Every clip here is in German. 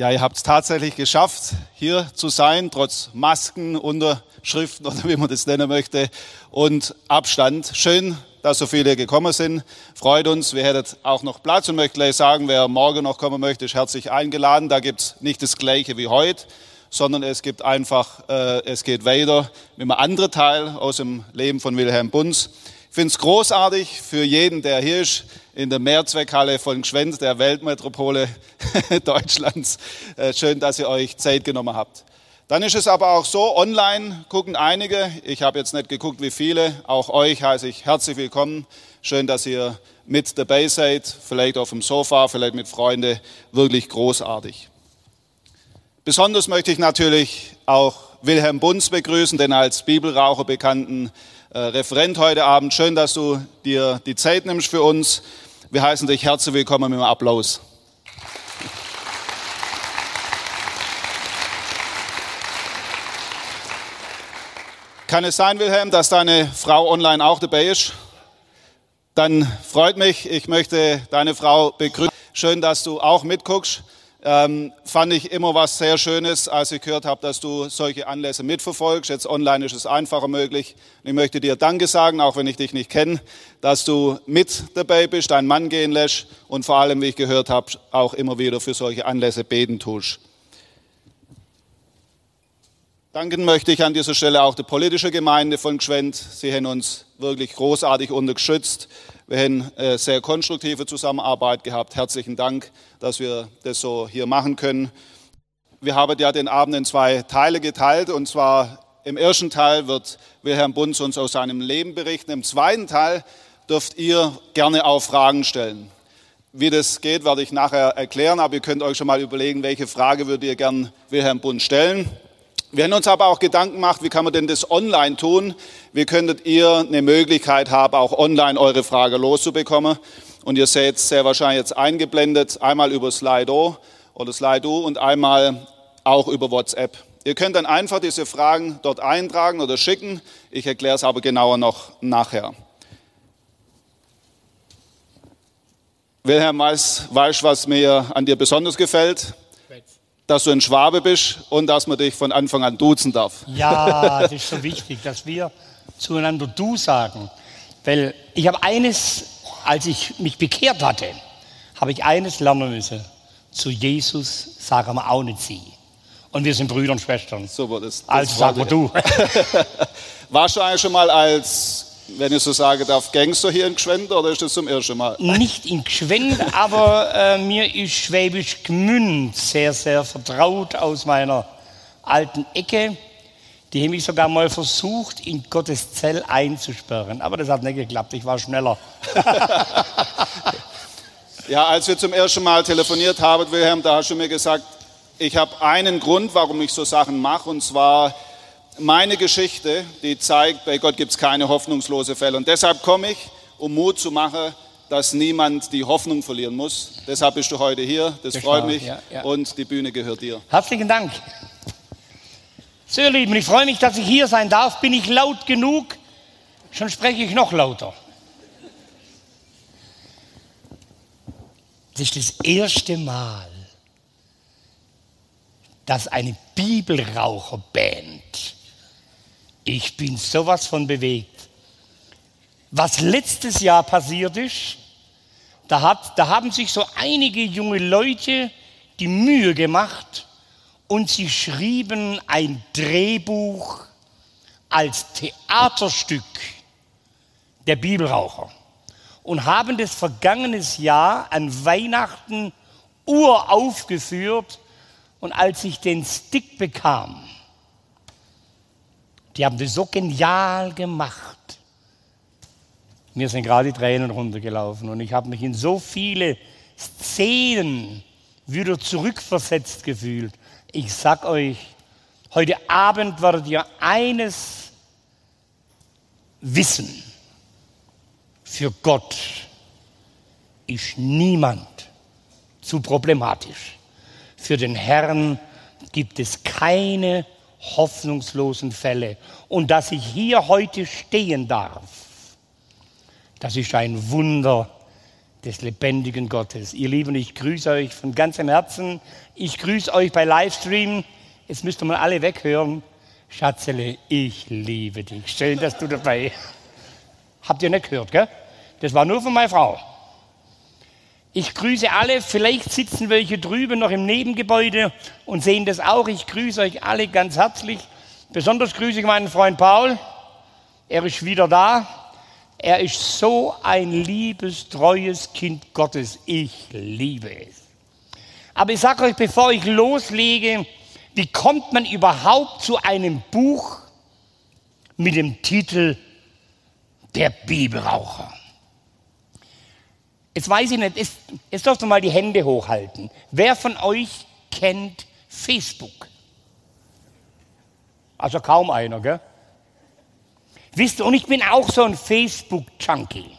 Ja, ihr habt es tatsächlich geschafft, hier zu sein, trotz Masken, Unterschriften oder wie man das nennen möchte und Abstand. Schön, dass so viele gekommen sind. Freut uns. Wir hätten auch noch Platz und möchte gleich sagen, wer morgen noch kommen möchte, ist herzlich eingeladen. Da gibt es nicht das Gleiche wie heute, sondern es gibt einfach, äh, es geht weiter mit einem anderen Teil aus dem Leben von Wilhelm Bunz. Ich finde es großartig für jeden, der hier ist, in der Mehrzweckhalle von Gschwend, der Weltmetropole Deutschlands. Äh, schön, dass ihr euch Zeit genommen habt. Dann ist es aber auch so, online gucken einige. Ich habe jetzt nicht geguckt, wie viele. Auch euch heiße ich herzlich willkommen. Schön, dass ihr mit dabei seid. Vielleicht auf dem Sofa, vielleicht mit Freunden. Wirklich großartig. Besonders möchte ich natürlich auch Wilhelm Bunz begrüßen, den als Bibelraucher bekannten Referent heute Abend. Schön, dass du dir die Zeit nimmst für uns. Wir heißen dich herzlich willkommen mit einem Applaus. Kann es sein, Wilhelm, dass deine Frau online auch dabei ist? Dann freut mich. Ich möchte deine Frau begrüßen. Schön, dass du auch mitguckst ähm, fand ich immer was sehr Schönes, als ich gehört habe, dass du solche Anlässe mitverfolgst. Jetzt online ist es einfacher möglich. Und ich möchte dir Danke sagen, auch wenn ich dich nicht kenne, dass du mit dabei bist, deinen Mann gehen lässt und vor allem, wie ich gehört habe, auch immer wieder für solche Anlässe beten tust. Danken möchte ich an dieser Stelle auch der politischen Gemeinde von Gschwend. Sie haben uns wirklich großartig unterstützt. Wir haben eine sehr konstruktive Zusammenarbeit gehabt. Herzlichen Dank, dass wir das so hier machen können. Wir haben ja den Abend in zwei Teile geteilt und zwar im ersten Teil wird Wilhelm Bunz uns aus seinem Leben berichten. Im zweiten Teil dürft ihr gerne auch Fragen stellen. Wie das geht, werde ich nachher erklären, aber ihr könnt euch schon mal überlegen, welche Frage würdet ihr gern Wilhelm Bunz stellen. Wir haben uns aber auch Gedanken gemacht, wie kann man denn das online tun? Wie könntet ihr eine Möglichkeit haben, auch online eure Frage loszubekommen? Und ihr seht sehr wahrscheinlich jetzt eingeblendet, einmal über Slido oder Slido und einmal auch über WhatsApp. Ihr könnt dann einfach diese Fragen dort eintragen oder schicken. Ich erkläre es aber genauer noch nachher. Wilhelm, weißt, weißt was mir an dir besonders gefällt? Dass du ein Schwabe bist und dass man dich von Anfang an duzen darf. Ja, das ist so wichtig, dass wir zueinander du sagen. Weil ich habe eines, als ich mich bekehrt hatte, habe ich eines lernen müssen. Zu Jesus sagen wir auch nicht sie. Und wir sind Brüder und Schwestern. Super, das, das also sagen wir du. Warst du eigentlich schon mal als wenn ich so sagen darf, Gangster hier in Gschwend oder ist das zum ersten Mal? Nicht in Gschwend, aber äh, mir ist Schwäbisch Gmünd sehr, sehr vertraut aus meiner alten Ecke. Die haben mich sogar mal versucht, in Gottes Zell einzusperren. Aber das hat nicht geklappt, ich war schneller. ja, als wir zum ersten Mal telefoniert haben, Wilhelm, da hast du mir gesagt, ich habe einen Grund, warum ich so Sachen mache, und zwar meine Geschichte, die zeigt, bei Gott gibt es keine hoffnungslose Fälle. Und deshalb komme ich, um Mut zu machen, dass niemand die Hoffnung verlieren muss. Deshalb bist du heute hier. Das Geschau, freut mich. Ja, ja. Und die Bühne gehört dir. Herzlichen Dank. So, ihr Lieben, ich freue mich, dass ich hier sein darf. Bin ich laut genug? Schon spreche ich noch lauter. Das ist das erste Mal, dass eine Bibelraucherband ich bin sowas von bewegt. Was letztes Jahr passiert ist, da, hat, da haben sich so einige junge Leute die Mühe gemacht und sie schrieben ein Drehbuch als Theaterstück der Bibelraucher und haben das vergangenes Jahr an Weihnachten uraufgeführt und als ich den Stick bekam, die haben das so genial gemacht. Mir sind gerade die Tränen runtergelaufen und ich habe mich in so viele Szenen wieder zurückversetzt gefühlt. Ich sag euch, heute Abend werdet ihr eines wissen. Für Gott ist niemand zu problematisch. Für den Herrn gibt es keine hoffnungslosen Fälle. Und dass ich hier heute stehen darf, das ist ein Wunder des lebendigen Gottes. Ihr Lieben, ich grüße euch von ganzem Herzen. Ich grüße euch bei Livestream. Jetzt müsst ihr mal alle weghören. Schatzele, ich liebe dich. Schön, dass du dabei. Habt ihr nicht gehört, gell? Das war nur von meiner Frau. Ich grüße alle, vielleicht sitzen welche drüben noch im Nebengebäude und sehen das auch. Ich grüße euch alle ganz herzlich. Besonders grüße ich meinen Freund Paul. Er ist wieder da. Er ist so ein liebes, treues Kind Gottes. Ich liebe es. Aber ich sage euch, bevor ich loslege, wie kommt man überhaupt zu einem Buch mit dem Titel Der Bibelraucher? Jetzt weiß ich nicht, jetzt, jetzt darfst du mal die Hände hochhalten. Wer von euch kennt Facebook? Also kaum einer, gell? Wisst ihr, und ich bin auch so ein Facebook-Junkie.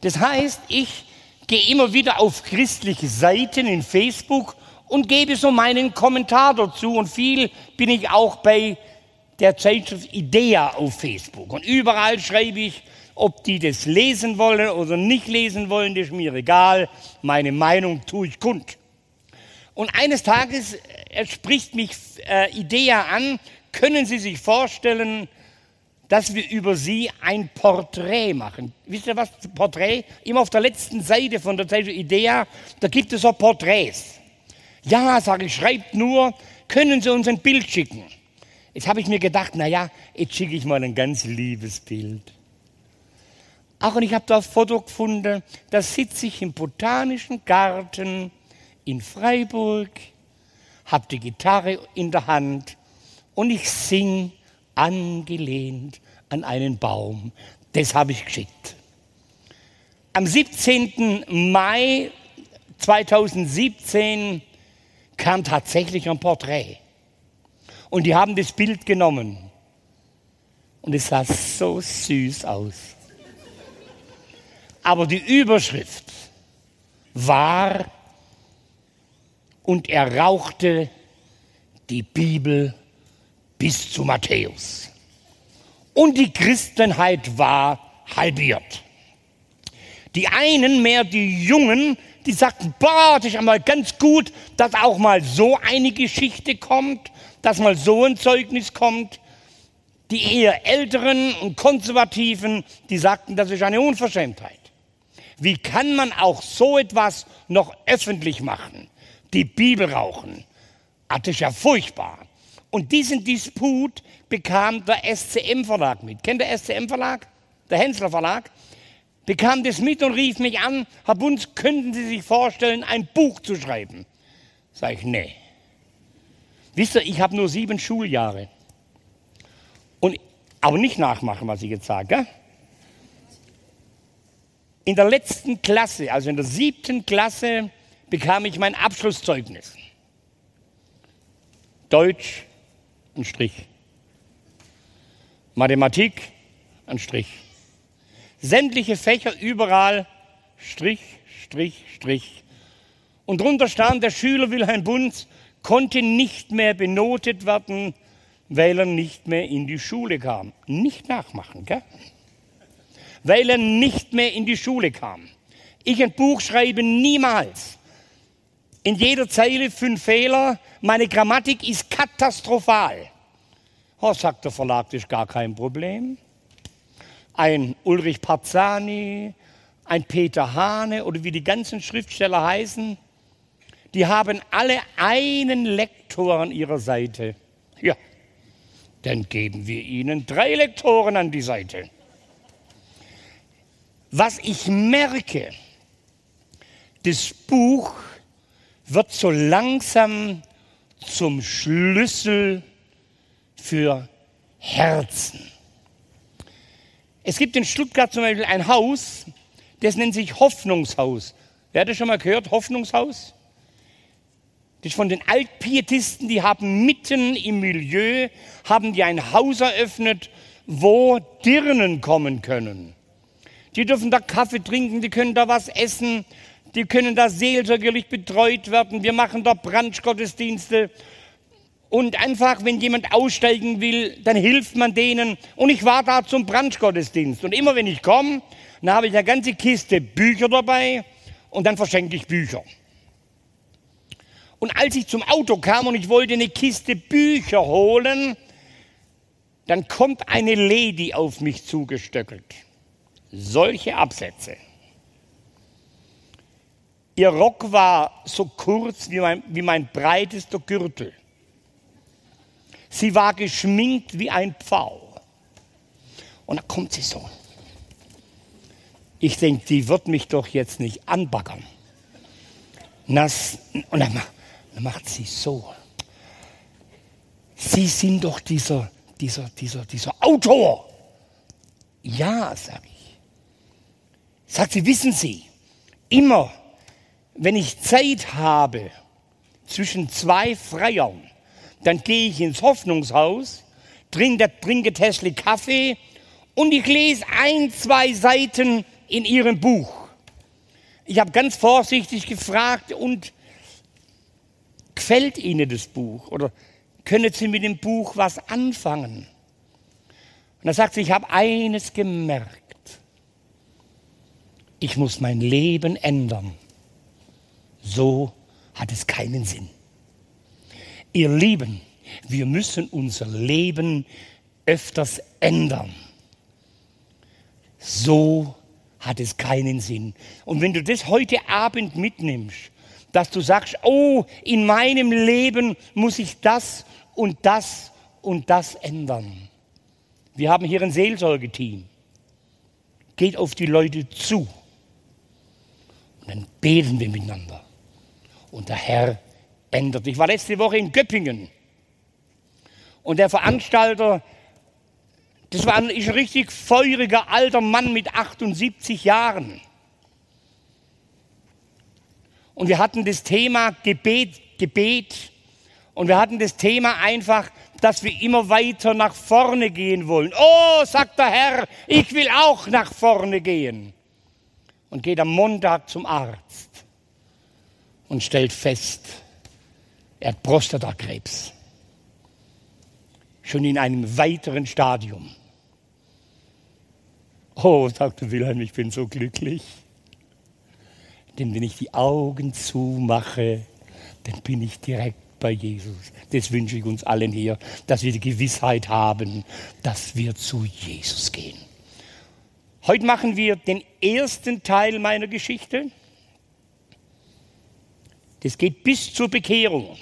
Das heißt, ich gehe immer wieder auf christliche Seiten in Facebook und gebe so meinen Kommentar dazu. Und viel bin ich auch bei der Zeitschrift Idea auf Facebook. Und überall schreibe ich, ob die das lesen wollen oder nicht lesen wollen, ist mir egal. Meine Meinung tue ich kund. Und eines Tages äh, spricht mich äh, Idea an, können Sie sich vorstellen, dass wir über Sie ein Porträt machen. Wisst ihr was? Porträt? Immer auf der letzten Seite von der Zeitschrift Idea, da gibt es so Porträts. Ja, sage ich, schreibt nur, können Sie uns ein Bild schicken? Jetzt habe ich mir gedacht, naja, jetzt schicke ich mal ein ganz liebes Bild. Ach, und ich habe da ein Foto gefunden, da sitze ich im Botanischen Garten in Freiburg, habe die Gitarre in der Hand und ich singe angelehnt an einen Baum. Das habe ich geschickt. Am 17. Mai 2017 kam tatsächlich ein Porträt. Und die haben das Bild genommen. Und es sah so süß aus. Aber die Überschrift war, und er rauchte die Bibel bis zu Matthäus. Und die Christenheit war halbiert. Die einen, mehr die Jungen, die sagten, boah, das ist einmal ganz gut, dass auch mal so eine Geschichte kommt, dass mal so ein Zeugnis kommt. Die eher älteren und konservativen, die sagten, das ist eine Unverschämtheit. Wie kann man auch so etwas noch öffentlich machen? Die Bibel rauchen. Ah, das ist ja furchtbar. Und diesen Disput bekam der SCM-Verlag mit. Kennt der SCM-Verlag? Der Hensler Verlag? bekam das mit und rief mich an, Herr Bunz, könnten Sie sich vorstellen, ein Buch zu schreiben? Sag ich, nee. Wisst ihr, ich habe nur sieben Schuljahre. Und, aber nicht nachmachen, was ich jetzt sage. In der letzten Klasse, also in der siebten Klasse, bekam ich mein Abschlusszeugnis. Deutsch, ein Strich. Mathematik, ein Strich. Sämtliche Fächer überall Strich, Strich, Strich. Und drunter stand, der Schüler Wilhelm Bunz konnte nicht mehr benotet werden, weil er nicht mehr in die Schule kam. Nicht nachmachen, gell? Weil er nicht mehr in die Schule kam. Ich ein Buch schreibe niemals. In jeder Zeile fünf Fehler. Meine Grammatik ist katastrophal. Oh, sagt der Verlag, das ist gar kein Problem ein Ulrich Parzani, ein Peter Hane oder wie die ganzen Schriftsteller heißen, die haben alle einen Lektor an ihrer Seite. Ja, dann geben wir ihnen drei Lektoren an die Seite. Was ich merke, das Buch wird so langsam zum Schlüssel für Herzen. Es gibt in Stuttgart zum Beispiel ein Haus, das nennt sich Hoffnungshaus. Wer hat das schon mal gehört? Hoffnungshaus? Das ist von den Altpietisten, die haben mitten im Milieu, haben die ein Haus eröffnet, wo Dirnen kommen können. Die dürfen da Kaffee trinken, die können da was essen, die können da seelsorgerlich betreut werden. Wir machen da Brunchgottesdienste und einfach, wenn jemand aussteigen will, dann hilft man denen. Und ich war da zum Brunchgottesdienst. Und immer wenn ich komme, Dann habe ich eine ganze Kiste Bücher dabei und dann verschenke ich Bücher. Und als ich zum Auto kam und ich wollte eine Kiste Bücher holen, dann kommt eine Lady auf mich zugestöckelt. Solche Absätze. Ihr Rock war so kurz wie mein, wie mein breitester Gürtel. Sie war geschminkt wie ein Pfau. Und da kommt sie so. Ich denke, die wird mich doch jetzt nicht anbaggern. Und, das, und dann, dann macht sie so. Sie sind doch dieser, dieser, dieser, dieser Autor. Ja, sage ich. Sagt sie, wissen Sie, immer wenn ich Zeit habe zwischen zwei Freiern, dann gehe ich ins Hoffnungshaus, trinke, trinke Tesla Kaffee und ich lese ein, zwei Seiten in ihrem Buch. Ich habe ganz vorsichtig gefragt, und gefällt Ihnen das Buch? Oder können Sie mit dem Buch was anfangen? Und er sagt sie, ich habe eines gemerkt. Ich muss mein Leben ändern. So hat es keinen Sinn. Ihr Lieben, wir müssen unser Leben öfters ändern. So hat es keinen Sinn. Und wenn du das heute Abend mitnimmst, dass du sagst, oh, in meinem Leben muss ich das und das und das ändern. Wir haben hier ein Seelsorgeteam. Geht auf die Leute zu. Und dann beten wir miteinander. Und der Herr ändert. Ich war letzte Woche in Göppingen. Und der Veranstalter, das war ein, richtig feuriger alter Mann mit 78 Jahren. Und wir hatten das Thema Gebet, Gebet. Und wir hatten das Thema einfach, dass wir immer weiter nach vorne gehen wollen. Oh, sagt der Herr, ich will auch nach vorne gehen. Und geht am Montag zum Arzt und stellt fest, er hat Prostatakrebs. Schon in einem weiteren Stadium. Oh, sagte Wilhelm, ich bin so glücklich. Denn wenn ich die Augen zumache, dann bin ich direkt bei Jesus. Das wünsche ich uns allen hier, dass wir die Gewissheit haben, dass wir zu Jesus gehen. Heute machen wir den ersten Teil meiner Geschichte. Das geht bis zur Bekehrung.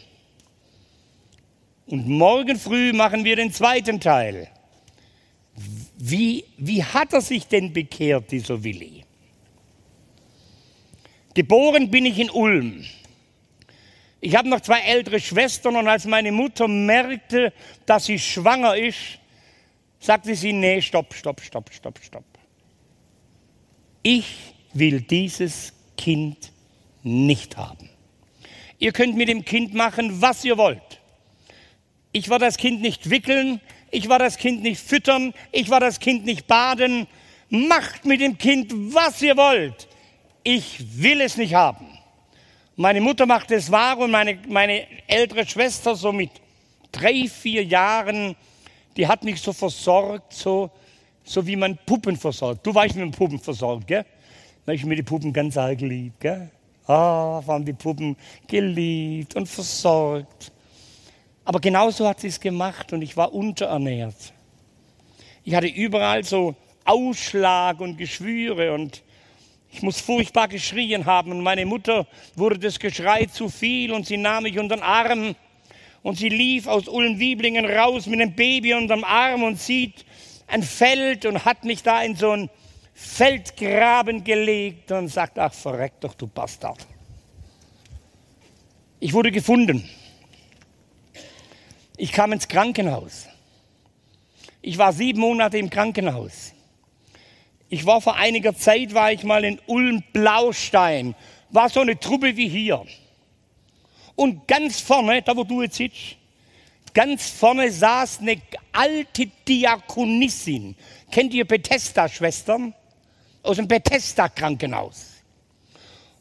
Und morgen früh machen wir den zweiten Teil. Wie, wie hat er sich denn bekehrt, dieser Willi? Geboren bin ich in Ulm. Ich habe noch zwei ältere Schwestern und als meine Mutter merkte, dass sie schwanger ist, sagte sie, nee, stopp, stopp, stopp, stopp, stopp. Ich will dieses Kind nicht haben. Ihr könnt mit dem Kind machen, was ihr wollt. Ich war das Kind nicht wickeln, ich war das Kind nicht füttern, ich war das Kind nicht baden. Macht mit dem Kind, was ihr wollt. Ich will es nicht haben. Meine Mutter macht es wahr und meine, meine ältere Schwester so mit drei, vier Jahren, die hat mich so versorgt, so, so wie man Puppen versorgt. Du weißt, wie man Puppen versorgt, gell? Da ich mir die Puppen ganz arg geliebt, gell? Ah, waren die Puppen geliebt und versorgt. Aber genauso hat sie es gemacht und ich war unterernährt. Ich hatte überall so Ausschlag und Geschwüre und ich muss furchtbar geschrien haben und meine Mutter wurde das Geschrei zu viel und sie nahm mich unter den Arm und sie lief aus Ulm-Wieblingen raus mit einem Baby unterm Arm und sieht ein Feld und hat mich da in so ein Feldgraben gelegt und sagt, ach verreck doch, du Bastard. Ich wurde gefunden. Ich kam ins Krankenhaus. Ich war sieben Monate im Krankenhaus. Ich war vor einiger Zeit, war ich mal in Ulm-Blaustein. War so eine Truppe wie hier. Und ganz vorne, da wo du jetzt sitzt, ganz vorne saß eine alte Diakonissin. Kennt ihr Bethesda-Schwestern? aus dem Bethesda-Krankenhaus.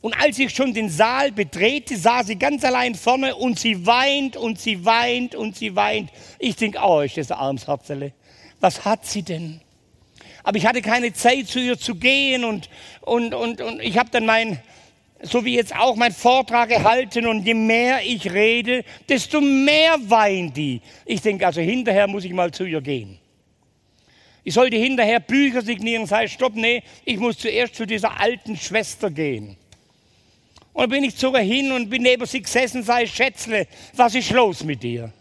Und als ich schon den Saal betrete, sah sie ganz allein vorne und sie weint und sie weint und sie weint. Ich denke, oh, ist das ein. Was hat sie denn? Aber ich hatte keine Zeit, zu ihr zu gehen und, und, und, und ich habe dann mein, so wie jetzt auch, mein Vortrag gehalten und je mehr ich rede, desto mehr weint die. Ich denke, also hinterher muss ich mal zu ihr gehen. Ich sollte hinterher Bücher signieren, sei stopp, nee, ich muss zuerst zu dieser alten Schwester gehen. Und dann bin ich ihr hin und bin neben sie gesessen, sei Schätzle, was ist los mit dir?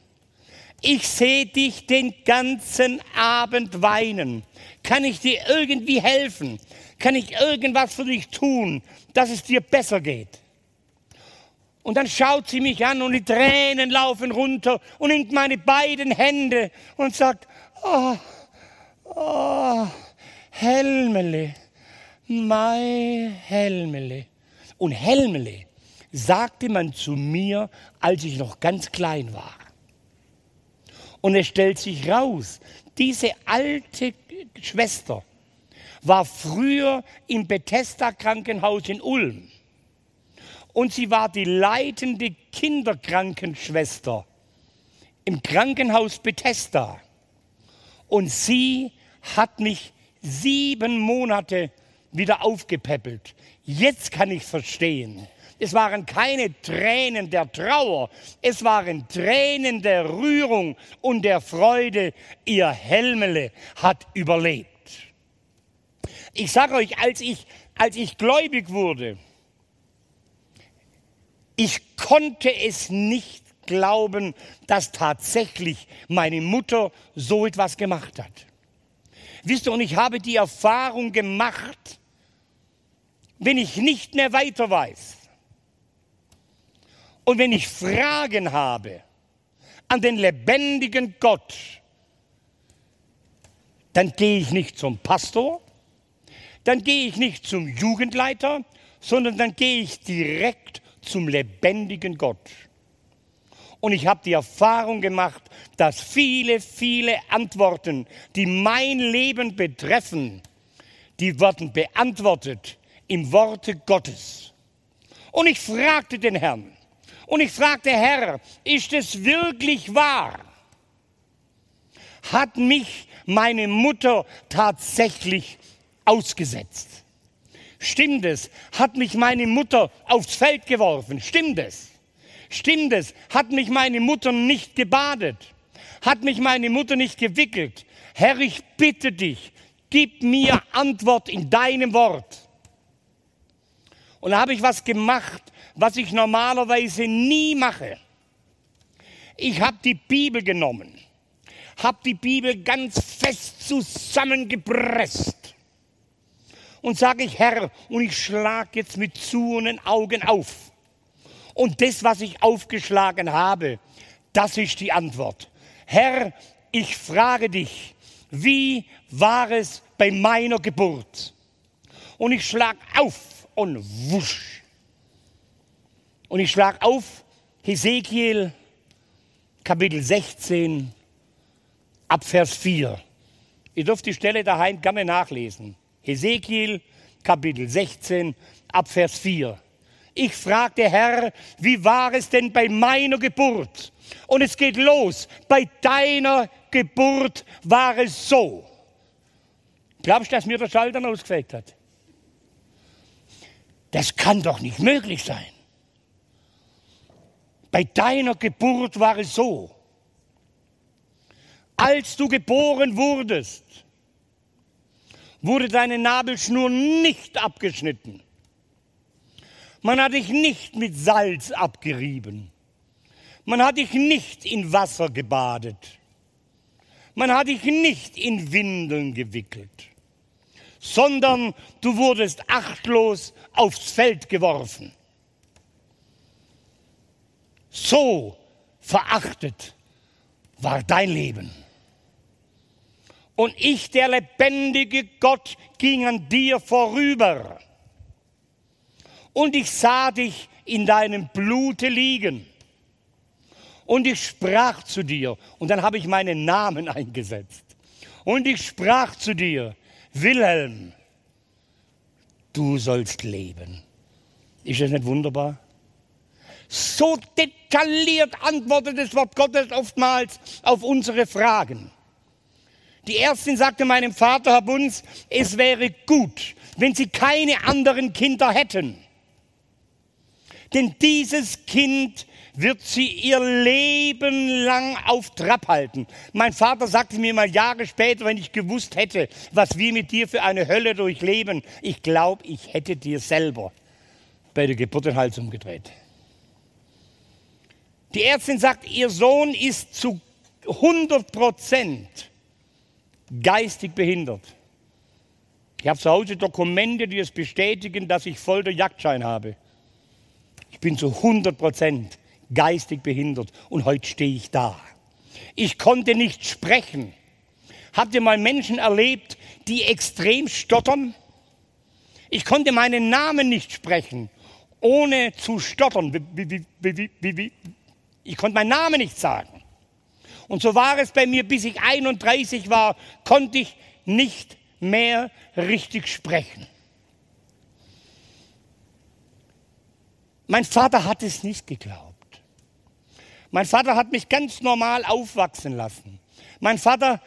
Ich sehe dich den ganzen Abend weinen. Kann ich dir irgendwie helfen? Kann ich irgendwas für dich tun, dass es dir besser geht? Und dann schaut sie mich an und die Tränen laufen runter und nimmt meine beiden Hände und sagt, oh, oh, Helmele, mein Helmele. Und Helmele sagte man zu mir, als ich noch ganz klein war. Und es stellt sich raus, diese alte Schwester war früher im Bethesda Krankenhaus in Ulm. Und sie war die leitende Kinderkrankenschwester im Krankenhaus Bethesda. Und sie hat mich sieben Monate wieder aufgepäppelt. Jetzt kann ich verstehen, es waren keine Tränen der Trauer, es waren Tränen der Rührung und der Freude. Ihr Helmele hat überlebt. Ich sage euch, als ich, als ich gläubig wurde, ich konnte es nicht glauben, dass tatsächlich meine Mutter so etwas gemacht hat. Wisst ihr, und ich habe die Erfahrung gemacht, wenn ich nicht mehr weiter weiß, und wenn ich Fragen habe an den lebendigen Gott, dann gehe ich nicht zum Pastor, dann gehe ich nicht zum Jugendleiter, sondern dann gehe ich direkt zum lebendigen Gott. Und ich habe die Erfahrung gemacht, dass viele, viele Antworten, die mein Leben betreffen, die werden beantwortet im Worte Gottes. Und ich fragte den Herrn, und ich fragte, Herr, ist es wirklich wahr? Hat mich meine Mutter tatsächlich ausgesetzt? Stimmt es? Hat mich meine Mutter aufs Feld geworfen? Stimmt es? Stimmt es? Hat mich meine Mutter nicht gebadet? Hat mich meine Mutter nicht gewickelt? Herr, ich bitte dich, gib mir Antwort in deinem Wort. Und da habe ich was gemacht, was ich normalerweise nie mache. Ich habe die Bibel genommen, habe die Bibel ganz fest zusammengepresst und sage ich, Herr, und ich schlage jetzt mit zuenen Augen auf. Und das, was ich aufgeschlagen habe, das ist die Antwort. Herr, ich frage dich, wie war es bei meiner Geburt? Und ich schlage auf und wusch und ich schlage auf Hesekiel Kapitel 16 ab Vers 4. Ihr dürft die Stelle daheim gerne nachlesen. Hesekiel Kapitel 16 ab Vers 4. Ich fragte Herr, wie war es denn bei meiner Geburt? Und es geht los. Bei deiner Geburt war es so. Glaubst du, dass mir der Schalter ausgefegt hat? Das kann doch nicht möglich sein. Bei deiner Geburt war es so. Als du geboren wurdest, wurde deine Nabelschnur nicht abgeschnitten. Man hat dich nicht mit Salz abgerieben. Man hat dich nicht in Wasser gebadet. Man hat dich nicht in Windeln gewickelt, sondern du wurdest achtlos aufs Feld geworfen. So verachtet war dein Leben. Und ich, der lebendige Gott, ging an dir vorüber. Und ich sah dich in deinem Blute liegen. Und ich sprach zu dir, und dann habe ich meinen Namen eingesetzt. Und ich sprach zu dir, Wilhelm, du sollst leben. Ist das nicht wunderbar? So detailliert antwortet das Wort Gottes oftmals auf unsere Fragen. Die Ärztin sagte meinem Vater, Herr Bunz, es wäre gut, wenn Sie keine anderen Kinder hätten. Denn dieses Kind wird sie ihr Leben lang auf Trab halten. Mein Vater sagte mir mal Jahre später, wenn ich gewusst hätte, was wir mit dir für eine Hölle durchleben, ich glaube, ich hätte dir selber bei der Geburt den Hals umgedreht. Die Ärztin sagt, ihr Sohn ist zu 100 Prozent geistig behindert. Ich habe zu Hause Dokumente, die es bestätigen, dass ich voll der Jagdschein habe. Ich bin zu 100 Prozent geistig behindert und heute stehe ich da. Ich konnte nicht sprechen. Habt ihr mal Menschen erlebt, die extrem stottern? Ich konnte meinen Namen nicht sprechen, ohne zu stottern. Ich konnte meinen Namen nicht sagen. Und so war es bei mir, bis ich 31 war, konnte ich nicht mehr richtig sprechen. Mein Vater hat es nicht geglaubt. Mein Vater hat mich ganz normal aufwachsen lassen. Mein Vater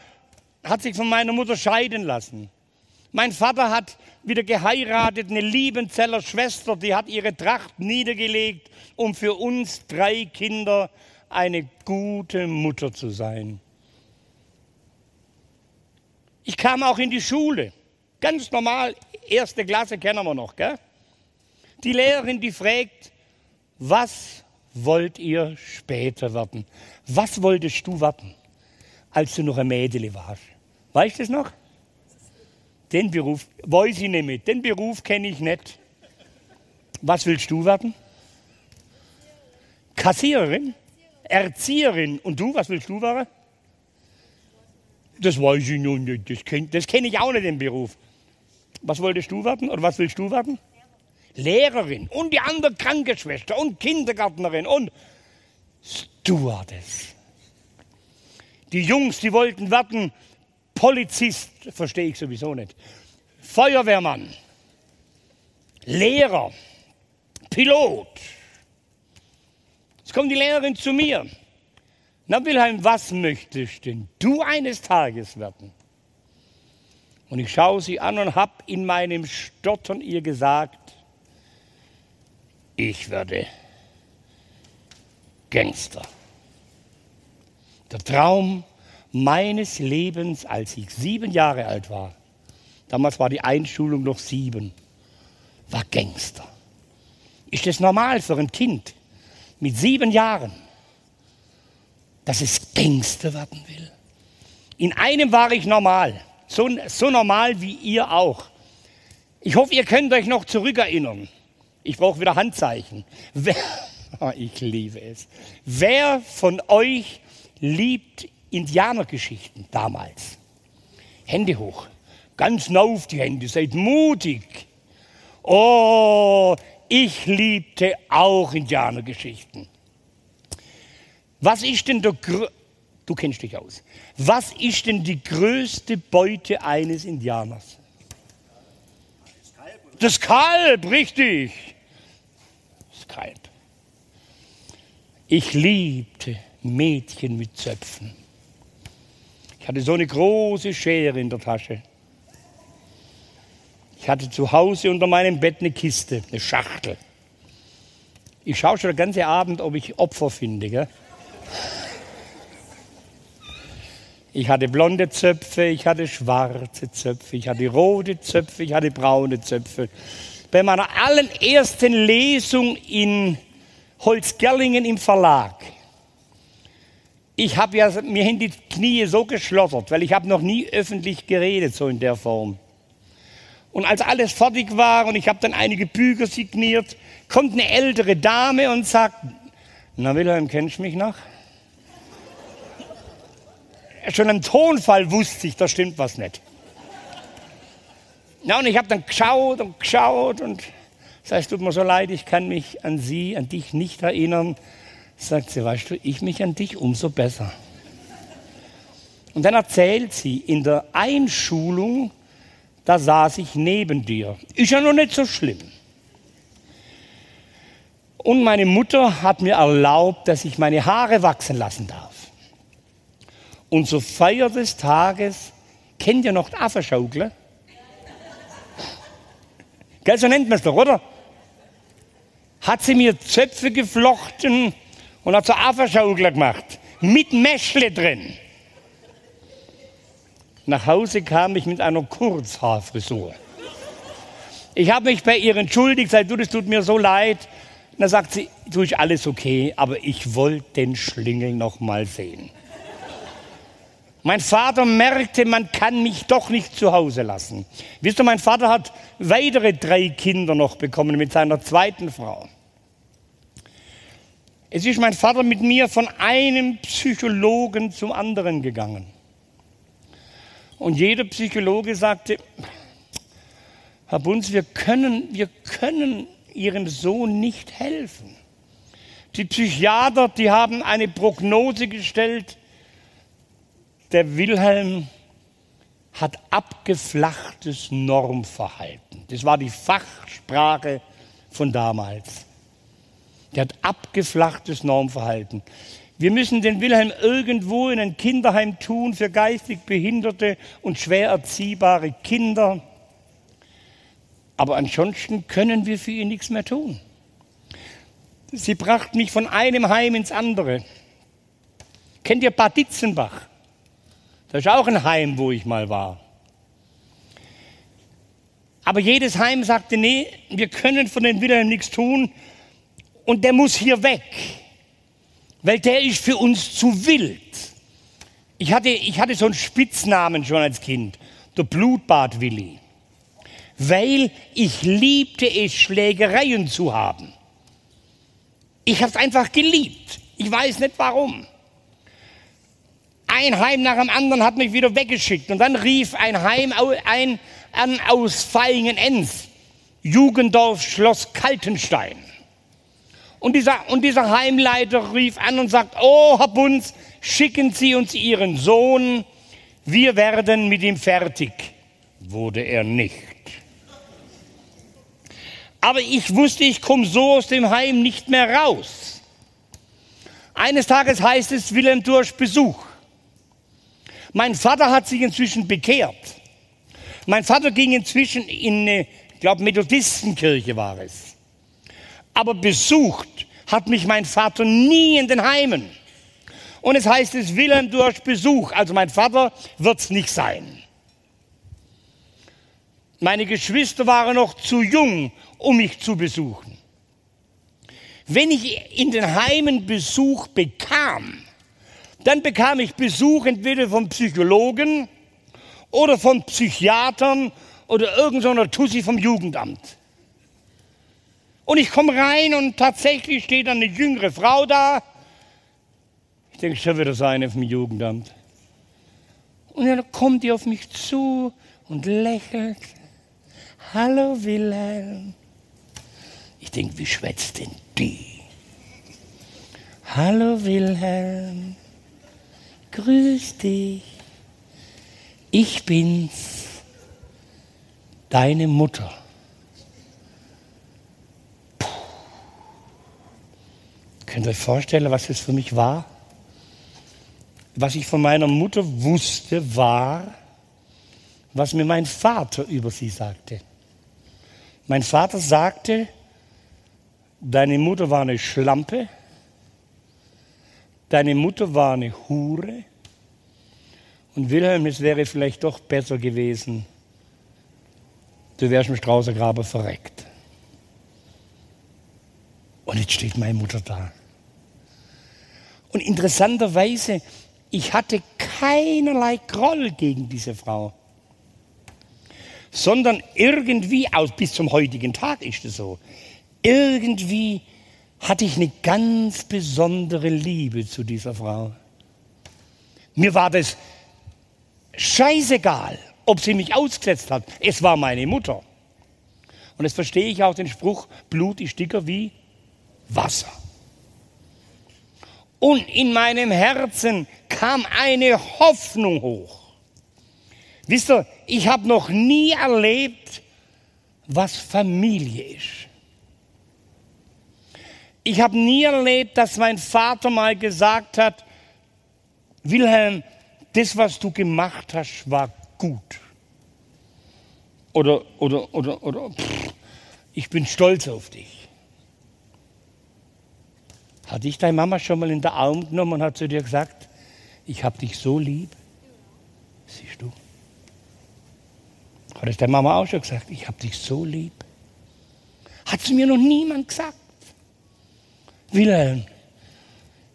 hat sich von meiner Mutter scheiden lassen. Mein Vater hat wieder geheiratet, eine Liebenzeller Schwester, die hat ihre Tracht niedergelegt, um für uns drei Kinder eine gute Mutter zu sein. Ich kam auch in die Schule, ganz normal, erste Klasse kennen wir noch. Gell? Die Lehrerin, die fragt, was wollt ihr später werden? Was wolltest du werden, als du noch ein Mädel warst? Weißt du es noch? Den Beruf, weiß ich nicht mit, den Beruf kenne ich nicht. Was willst du werden? Kassiererin? Erzieherin. Und du, was willst du werden? Das weiß ich noch nicht. Das kenne kenn ich auch nicht, den Beruf. Was wolltest du werden oder was willst du werden? Lehrerin und die andere Krankenschwester und Kindergärtnerin und Stewardess. Die Jungs, die wollten werden Polizist, verstehe ich sowieso nicht. Feuerwehrmann, Lehrer, Pilot. Jetzt kommt die Lehrerin zu mir. Na Wilhelm, was möchtest denn du eines Tages werden? Und ich schaue sie an und habe in meinem Stottern ihr gesagt, ich werde Gangster. Der Traum meines Lebens, als ich sieben Jahre alt war, damals war die Einschulung noch sieben, war Gangster. Ist das normal für ein Kind mit sieben Jahren, dass es Gangster werden will? In einem war ich normal, so, so normal wie ihr auch. Ich hoffe, ihr könnt euch noch zurückerinnern. Ich brauche wieder Handzeichen. Wer, oh, ich liebe es. Wer von euch liebt Indianergeschichten damals? Hände hoch. Ganz auf die Hände. Seid mutig. Oh, ich liebte auch Indianergeschichten. Was ist denn der Du kennst dich aus. Was ist denn die größte Beute eines Indianers? Das Kalb, richtig. Das Kalb. Ich liebte Mädchen mit Zöpfen. Ich hatte so eine große Schere in der Tasche. Ich hatte zu Hause unter meinem Bett eine Kiste, eine Schachtel. Ich schaue schon den ganzen Abend, ob ich Opfer finde. Gell? Ich hatte blonde Zöpfe, ich hatte schwarze Zöpfe, ich hatte rote Zöpfe, ich hatte braune Zöpfe. Bei meiner allerersten Lesung in Holzgerlingen im Verlag, ich habe ja mir in die Knie so geschlottert, weil ich habe noch nie öffentlich geredet, so in der Form. Und als alles fertig war und ich habe dann einige Bücher signiert, kommt eine ältere Dame und sagt, na Wilhelm, kennst du mich noch? schon im Tonfall wusste ich, da stimmt was nicht. Ja, und ich habe dann geschaut und geschaut und das heißt, tut mir so leid, ich kann mich an Sie, an dich nicht erinnern. Sagt sie, weißt du, ich mich an dich umso besser. Und dann erzählt sie, in der Einschulung, da saß ich neben dir. Ist ja noch nicht so schlimm. Und meine Mutter hat mir erlaubt, dass ich meine Haare wachsen lassen darf. Und zur Feier des Tages Kennt ihr noch die Affenschaukler? Gell, so nennt man es doch, oder? Hat sie mir Zöpfe geflochten und hat so Affenschaukler gemacht. Mit Mäschle drin. Nach Hause kam ich mit einer Kurzhaarfrisur. Ich habe mich bei ihr entschuldigt, sagt, du, das tut mir so leid. Dann sagt sie, du ist alles okay, aber ich wollte den Schlingel noch mal sehen. Mein Vater merkte, man kann mich doch nicht zu Hause lassen. Wisst ihr, mein Vater hat weitere drei Kinder noch bekommen mit seiner zweiten Frau. Es ist mein Vater mit mir von einem Psychologen zum anderen gegangen. Und jeder Psychologe sagte, Herr Bunz, wir können, wir können Ihrem Sohn nicht helfen. Die Psychiater, die haben eine Prognose gestellt, der Wilhelm hat abgeflachtes Normverhalten. Das war die Fachsprache von damals. Der hat abgeflachtes Normverhalten. Wir müssen den Wilhelm irgendwo in ein Kinderheim tun für geistig behinderte und schwer erziehbare Kinder. Aber ansonsten können wir für ihn nichts mehr tun. Sie brachten mich von einem Heim ins andere. Kennt ihr Bad Ditzenbach? Das ist auch ein Heim, wo ich mal war. Aber jedes Heim sagte, nee, wir können von den Wilhelm nichts tun und der muss hier weg, weil der ist für uns zu wild. Ich hatte, ich hatte so einen Spitznamen schon als Kind, der Blutbad Willi, weil ich liebte es, Schlägereien zu haben. Ich habe es einfach geliebt. Ich weiß nicht warum. Ein Heim nach dem anderen hat mich wieder weggeschickt. Und dann rief ein Heim ein, an aus Vaihingen-Enz, Jugendorf Schloss Kaltenstein. Und dieser, und dieser Heimleiter rief an und sagt, oh Herr Bunz, schicken Sie uns Ihren Sohn, wir werden mit ihm fertig. Wurde er nicht. Aber ich wusste, ich komme so aus dem Heim nicht mehr raus. Eines Tages heißt es Wilhelm durch Besuch. Mein Vater hat sich inzwischen bekehrt. Mein Vater ging inzwischen in eine, ich glaube, Methodistenkirche war es. Aber besucht hat mich mein Vater nie in den Heimen. Und es heißt es Wilhelm durch Besuch. Also mein Vater wird es nicht sein. Meine Geschwister waren noch zu jung, um mich zu besuchen. Wenn ich in den Heimen Besuch bekam, dann bekam ich Besuch entweder vom Psychologen oder von Psychiatern oder irgendeiner Tussi vom Jugendamt. Und ich komme rein und tatsächlich steht eine jüngere Frau da. Ich denke, schon wieder so eine vom Jugendamt. Und dann kommt die auf mich zu und lächelt. Hallo Wilhelm. Ich denke, wie schwätzt denn die? Hallo Wilhelm. Grüß dich. Ich bin's, deine Mutter. Könnt ihr euch vorstellen, was es für mich war? Was ich von meiner Mutter wusste, war, was mir mein Vater über sie sagte. Mein Vater sagte, deine Mutter war eine Schlampe, deine Mutter war eine Hure. Und Wilhelm, es wäre vielleicht doch besser gewesen, du wärst im Straußergraben verreckt. Und jetzt steht meine Mutter da. Und interessanterweise, ich hatte keinerlei Groll gegen diese Frau, sondern irgendwie, aus bis zum heutigen Tag ist es so, irgendwie hatte ich eine ganz besondere Liebe zu dieser Frau. Mir war das scheißegal, ob sie mich ausgesetzt hat. Es war meine Mutter. Und jetzt verstehe ich auch den Spruch, Blut ist dicker wie Wasser. Und in meinem Herzen kam eine Hoffnung hoch. Wisst ihr, ich habe noch nie erlebt, was Familie ist. Ich habe nie erlebt, dass mein Vater mal gesagt hat, Wilhelm, das, was du gemacht hast, war gut. Oder, oder, oder, oder, pff, ich bin stolz auf dich. Hat dich deine Mama schon mal in den Arm genommen und hat zu dir gesagt, ich habe dich so lieb? Siehst du? Hat es deine Mama auch schon gesagt, ich habe dich so lieb? Hat es mir noch niemand gesagt. Wilhelm,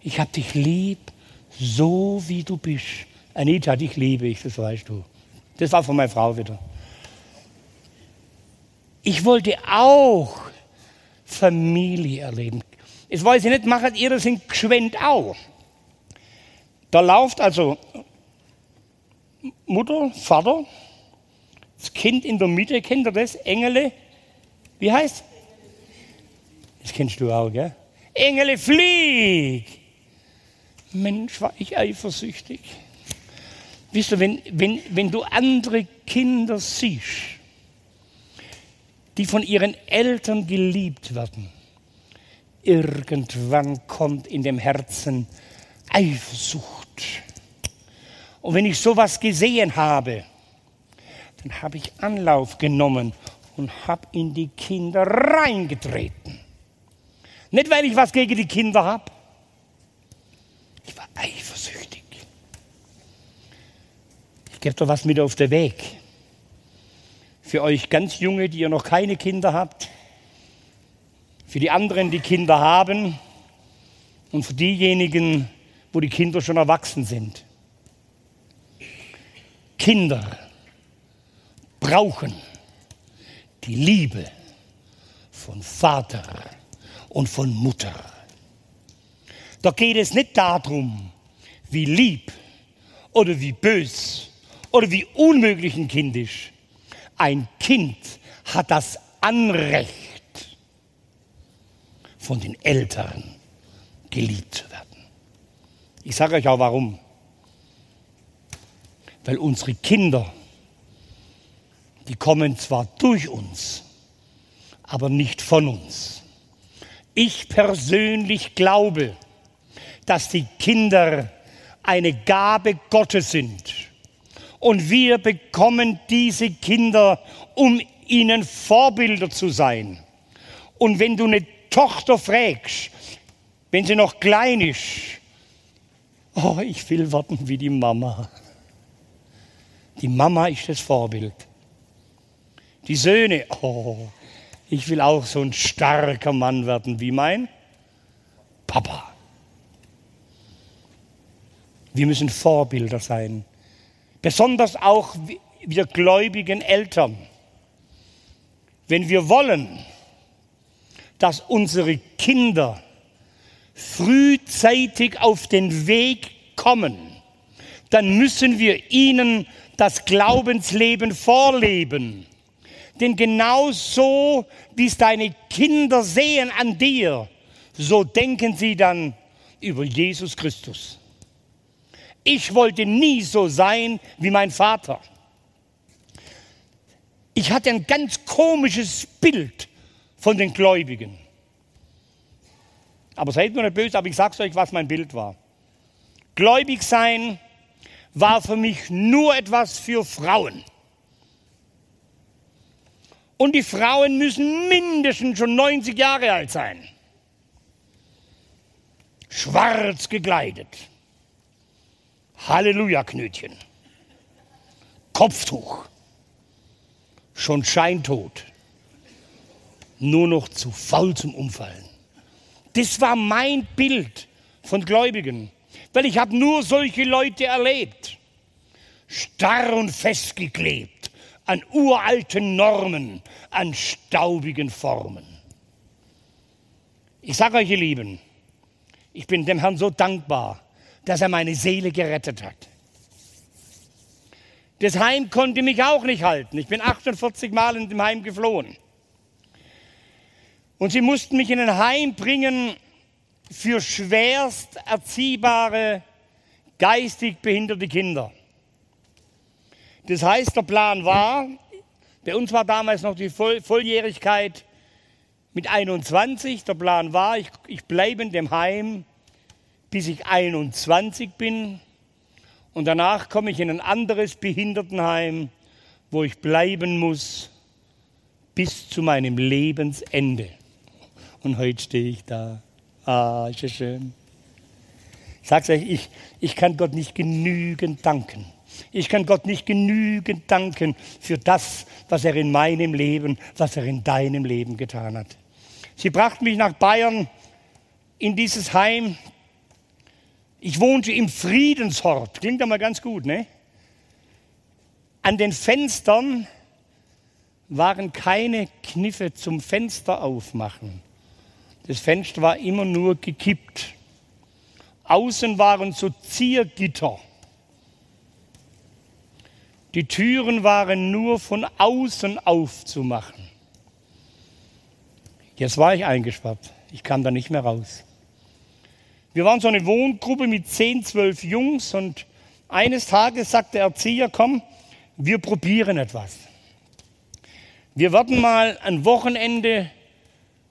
ich habe dich lieb, so wie du bist. Anita, dich liebe ich, das weißt du. Das war von meiner Frau wieder. Ich wollte auch Familie erleben. Jetzt weiß ich nicht, macht ihr das in Gschwend auch? Da läuft also Mutter, Vater, das Kind in der Mitte, kennt ihr das? Engele, wie heißt? Das kennst du auch, gell? Engele, flieg! Mensch, war ich eifersüchtig. Wisst du, wenn, wenn, wenn du andere Kinder siehst, die von ihren Eltern geliebt werden, irgendwann kommt in dem Herzen Eifersucht. Und wenn ich sowas gesehen habe, dann habe ich Anlauf genommen und habe in die Kinder reingetreten. Nicht, weil ich was gegen die Kinder habe. Ich war eifersüchtig. Ich gebe dir was mit auf den Weg. Für euch ganz Junge, die ihr noch keine Kinder habt. Für die anderen, die Kinder haben. Und für diejenigen, wo die Kinder schon erwachsen sind. Kinder brauchen die Liebe von Vater und von Mutter. Da geht es nicht darum, wie lieb oder wie bös oder wie unmöglich ein Kind ist. Ein Kind hat das Anrecht, von den Eltern geliebt zu werden. Ich sage euch auch warum. Weil unsere Kinder, die kommen zwar durch uns, aber nicht von uns. Ich persönlich glaube, dass die Kinder eine Gabe Gottes sind. Und wir bekommen diese Kinder, um ihnen Vorbilder zu sein. Und wenn du eine Tochter fragst, wenn sie noch klein ist, oh, ich will werden wie die Mama. Die Mama ist das Vorbild. Die Söhne, oh, ich will auch so ein starker Mann werden wie mein Papa. Wir müssen Vorbilder sein. Besonders auch wir gläubigen Eltern. Wenn wir wollen, dass unsere Kinder frühzeitig auf den Weg kommen, dann müssen wir ihnen das Glaubensleben vorleben. Denn genau so, wie es deine Kinder sehen an dir, so denken sie dann über Jesus Christus. Ich wollte nie so sein wie mein Vater. Ich hatte ein ganz komisches Bild von den Gläubigen. Aber seid mir nicht böse, aber ich sage euch, was mein Bild war. Gläubig sein war für mich nur etwas für Frauen. Und die Frauen müssen mindestens schon 90 Jahre alt sein. Schwarz gekleidet. Halleluja-Knötchen. Kopftuch. Schon scheintot. Nur noch zu faul zum Umfallen. Das war mein Bild von Gläubigen. Weil ich habe nur solche Leute erlebt. Starr und festgeklebt an uralten Normen, an staubigen Formen. Ich sage euch, ihr Lieben, ich bin dem Herrn so dankbar, dass er meine Seele gerettet hat. Das Heim konnte mich auch nicht halten. Ich bin 48 Mal in dem Heim geflohen. Und sie mussten mich in ein Heim bringen, für schwerst erziehbare, geistig behinderte Kinder. Das heißt, der Plan war, bei uns war damals noch die Voll Volljährigkeit mit 21. Der Plan war, ich, ich bleibe in dem Heim, bis ich 21 bin. Und danach komme ich in ein anderes Behindertenheim, wo ich bleiben muss bis zu meinem Lebensende. Und heute stehe ich da. Ah, ist das schön. Ich sage euch, ich, ich kann Gott nicht genügend danken. Ich kann Gott nicht genügend danken für das, was er in meinem Leben, was er in deinem Leben getan hat. Sie brachten mich nach Bayern in dieses Heim. Ich wohnte im Friedenshort. Klingt aber ganz gut, ne? An den Fenstern waren keine Kniffe zum Fenster aufmachen. Das Fenster war immer nur gekippt. Außen waren so Ziergitter. Die Türen waren nur von außen aufzumachen. Jetzt war ich eingesperrt. Ich kam da nicht mehr raus. Wir waren so eine Wohngruppe mit zehn, zwölf Jungs und eines Tages sagt der Erzieher, komm, wir probieren etwas. Wir werden mal ein Wochenende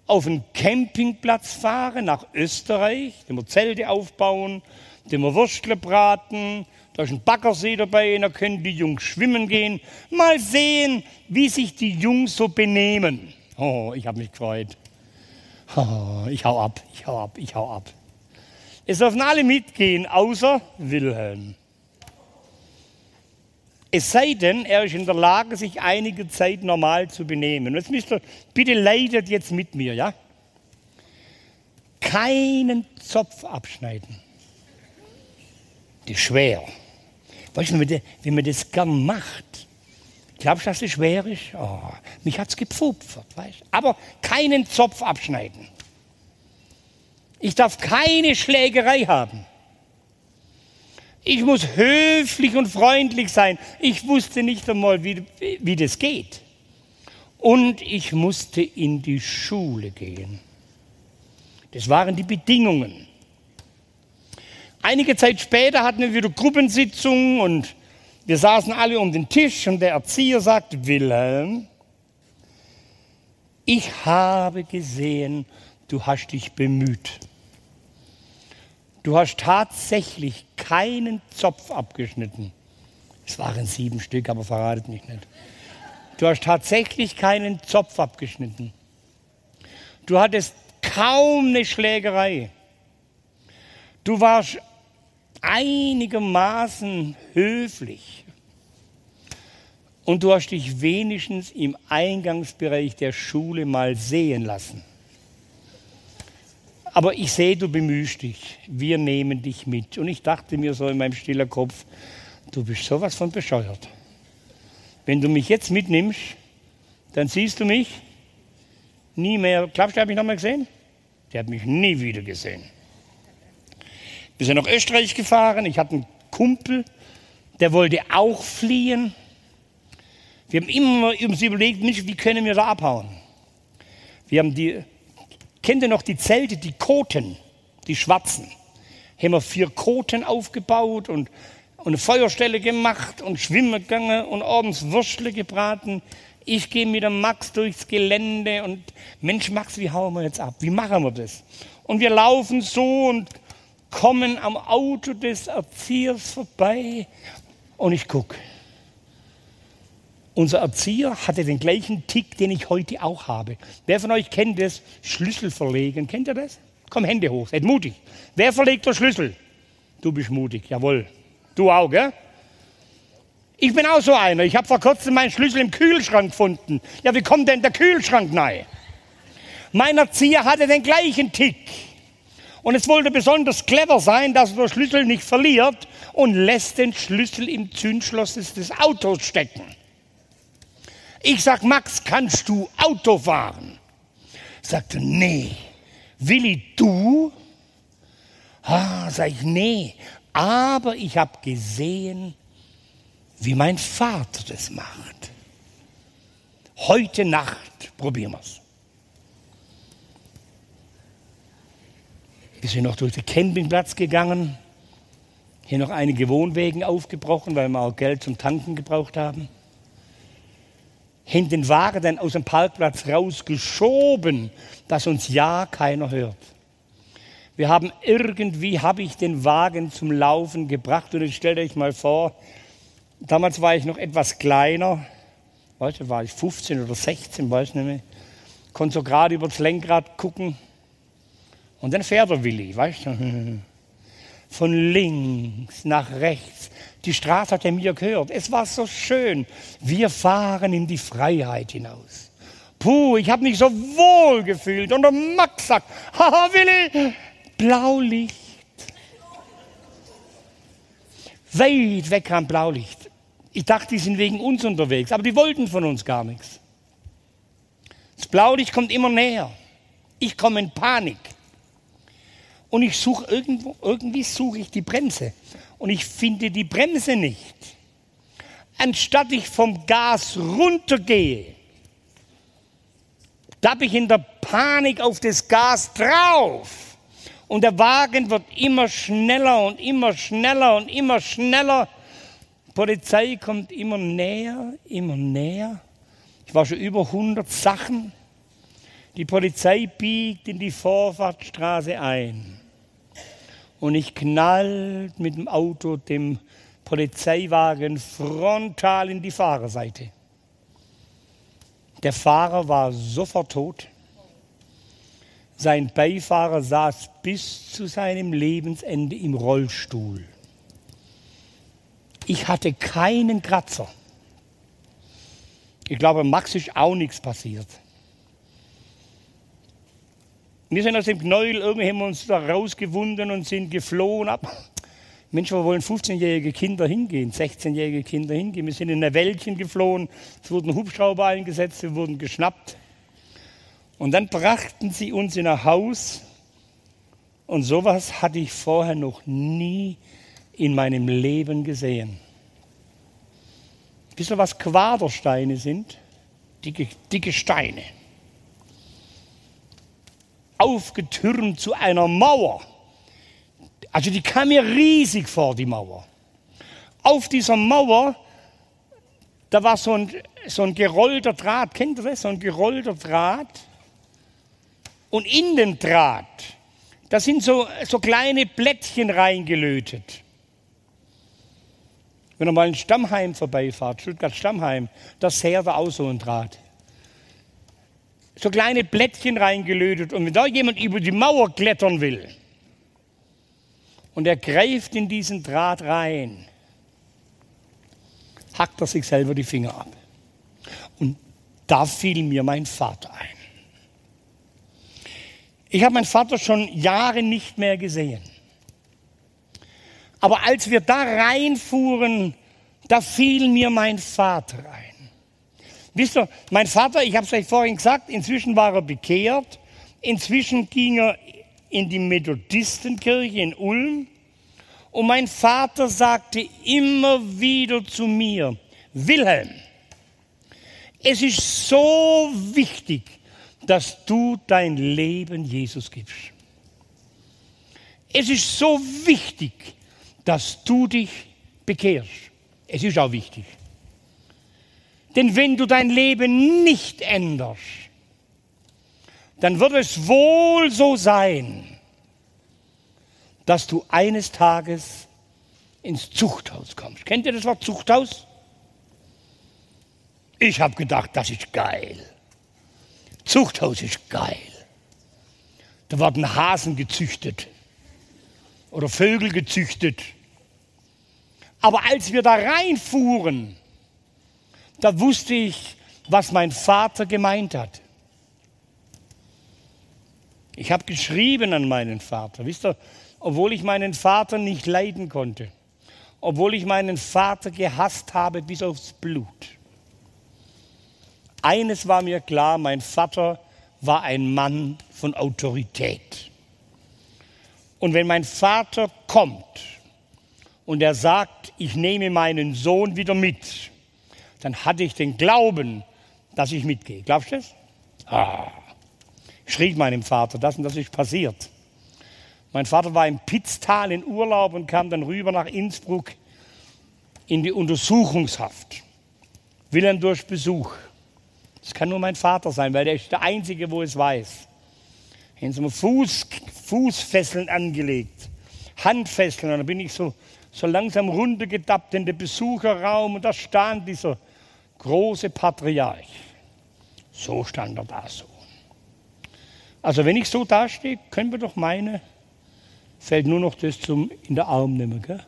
auf einen Campingplatz fahren nach Österreich, dem wir Zelte aufbauen, dem wir Würstle braten, da ist ein Baggersee dabei, da können die Jungs schwimmen gehen. Mal sehen, wie sich die Jungs so benehmen. Oh, ich habe mich gefreut. Oh, ich hau ab, ich hau ab, ich hau ab. Es dürfen alle mitgehen, außer Wilhelm. Es sei denn, er ist in der Lage, sich einige Zeit normal zu benehmen. Jetzt müsst ihr, bitte leidet jetzt mit mir, ja? Keinen Zopf abschneiden. Das ist schwer. Weißt du, wenn man das gern macht, glaubst du, dass das schwer ist? Oh, mich hat es gepfupfert, weißt du? Aber keinen Zopf abschneiden. Ich darf keine Schlägerei haben. Ich muss höflich und freundlich sein. Ich wusste nicht einmal, wie, wie das geht. Und ich musste in die Schule gehen. Das waren die Bedingungen. Einige Zeit später hatten wir wieder Gruppensitzungen und wir saßen alle um den Tisch und der Erzieher sagte, Wilhelm, ich habe gesehen, du hast dich bemüht. Du hast tatsächlich keinen Zopf abgeschnitten. Es waren sieben Stück, aber verratet mich nicht. Du hast tatsächlich keinen Zopf abgeschnitten. Du hattest kaum eine Schlägerei. Du warst einigermaßen höflich. Und du hast dich wenigstens im Eingangsbereich der Schule mal sehen lassen. Aber ich sehe, du bemühst dich. Wir nehmen dich mit. Und ich dachte mir so in meinem stillen Kopf, du bist sowas von bescheuert. Wenn du mich jetzt mitnimmst, dann siehst du mich nie mehr. Glaubst du, hat mich noch mal gesehen? Der hat mich nie wieder gesehen. Wir sind nach Österreich gefahren. Ich hatte einen Kumpel, der wollte auch fliehen. Wir haben immer uns überlegt, wie können wir da abhauen? Wir haben die Kennt ihr noch die Zelte, die Koten, die schwarzen? Haben wir vier Koten aufgebaut und, und eine Feuerstelle gemacht und schwimmen gegangen und abends Würstle gebraten. Ich gehe mit dem Max durchs Gelände und Mensch, Max, wie hauen wir jetzt ab? Wie machen wir das? Und wir laufen so und kommen am Auto des Erziehers vorbei und ich gucke. Unser Erzieher hatte den gleichen Tick, den ich heute auch habe. Wer von euch kennt das? Schlüssel verlegen. Kennt ihr das? Komm, Hände hoch, seid mutig. Wer verlegt der Schlüssel? Du bist mutig, jawohl. Du auch, gell? Ich bin auch so einer. Ich habe vor kurzem meinen Schlüssel im Kühlschrank gefunden. Ja, wie kommt denn der Kühlschrank rein? Mein Erzieher hatte den gleichen Tick. Und es wollte besonders clever sein, dass er den Schlüssel nicht verliert und lässt den Schlüssel im Zündschloss des Autos stecken. Ich sag, Max, kannst du Auto fahren? Sagte, nee. Willi, du? Ah, sag ich, nee. Aber ich habe gesehen, wie mein Vater das macht. Heute Nacht probieren wir es. Wir sind noch durch den Campingplatz gegangen, hier noch einige Wohnwegen aufgebrochen, weil wir auch Geld zum Tanken gebraucht haben haben den Wagen aus dem Parkplatz rausgeschoben, dass uns ja keiner hört. Wir haben irgendwie, habe ich den Wagen zum Laufen gebracht. Und jetzt stellt euch mal vor, damals war ich noch etwas kleiner, weißt du, war ich 15 oder 16, weiß nicht mehr, konnte so gerade über das Lenkrad gucken. Und dann fährt der Willi, weißt du, von links nach rechts. Die Straße hat er mir gehört. Es war so schön. Wir fahren in die Freiheit hinaus. Puh, ich habe mich so wohl gefühlt. Und der Max sagt, haha Willi, Blaulicht. Weit weg kam Blaulicht. Ich dachte, die sind wegen uns unterwegs, aber die wollten von uns gar nichts. Das Blaulicht kommt immer näher. Ich komme in Panik. Und ich suche irgendwo, irgendwie suche ich die Bremse. Und ich finde die Bremse nicht. Anstatt ich vom Gas runtergehe, bin ich in der Panik auf das Gas drauf. Und der Wagen wird immer schneller und immer schneller und immer schneller. Die Polizei kommt immer näher, immer näher. Ich war schon über 100 Sachen. Die Polizei biegt in die Vorfahrtstraße ein. Und ich knallt mit dem Auto dem Polizeiwagen frontal in die Fahrerseite. Der Fahrer war sofort tot. Sein Beifahrer saß bis zu seinem Lebensende im Rollstuhl. Ich hatte keinen Kratzer. Ich glaube, Max ist auch nichts passiert. Wir sind aus dem Knäuel, irgendwie haben wir uns da rausgewunden und sind geflohen ab. Mensch, wo wollen 15-jährige Kinder hingehen, 16-jährige Kinder hingehen? Wir sind in ein Wäldchen geflohen, es wurden Hubschrauber eingesetzt, wir wurden geschnappt. Und dann brachten sie uns in ein Haus und sowas hatte ich vorher noch nie in meinem Leben gesehen. Wisst ihr, was Quadersteine sind? Dicke, dicke Steine. Aufgetürmt zu einer Mauer. Also die kam mir riesig vor, die Mauer. Auf dieser Mauer, da war so ein, so ein gerollter Draht, kennt ihr das? So ein gerollter Draht. Und in den Draht, da sind so, so kleine Blättchen reingelötet. Wenn ihr mal in Stammheim vorbeifahrt, Stuttgart Stammheim, da sährt er auch so ein Draht. So kleine Blättchen reingelötet. Und wenn da jemand über die Mauer klettern will, und er greift in diesen Draht rein, hackt er sich selber die Finger ab. Und da fiel mir mein Vater ein. Ich habe meinen Vater schon Jahre nicht mehr gesehen. Aber als wir da reinfuhren, da fiel mir mein Vater ein. Wisst ihr, mein Vater, ich habe es euch vorhin gesagt, inzwischen war er bekehrt, inzwischen ging er in die Methodistenkirche in Ulm. Und mein Vater sagte immer wieder zu mir, Wilhelm, es ist so wichtig, dass du dein Leben Jesus gibst. Es ist so wichtig, dass du dich bekehrst. Es ist auch wichtig. Denn wenn du dein Leben nicht änderst, dann wird es wohl so sein, dass du eines Tages ins Zuchthaus kommst. Kennt ihr das Wort Zuchthaus? Ich habe gedacht, das ist geil. Zuchthaus ist geil. Da werden Hasen gezüchtet oder Vögel gezüchtet. Aber als wir da reinfuhren, da wusste ich, was mein Vater gemeint hat. Ich habe geschrieben an meinen Vater. Wisst ihr, obwohl ich meinen Vater nicht leiden konnte, obwohl ich meinen Vater gehasst habe bis aufs Blut. Eines war mir klar, mein Vater war ein Mann von Autorität. Und wenn mein Vater kommt und er sagt, ich nehme meinen Sohn wieder mit, dann hatte ich den Glauben, dass ich mitgehe. Glaubst du das? Ah. Ich schrie meinem Vater, das und das ist passiert. Mein Vater war im Pitztal in Urlaub und kam dann rüber nach Innsbruck in die Untersuchungshaft. Wilhelm durch Besuch. Das kann nur mein Vater sein, weil der ist der Einzige, wo es weiß. in so einem Fuß, Fußfesseln angelegt, Handfesseln. Und dann bin ich so, so langsam runtergedappt in den Besucherraum und da stand dieser große Patriarch. So stand er da so. Also wenn ich so dastehe, können wir doch meinen, fällt nur noch das zum in der Arm nehmen. Gell?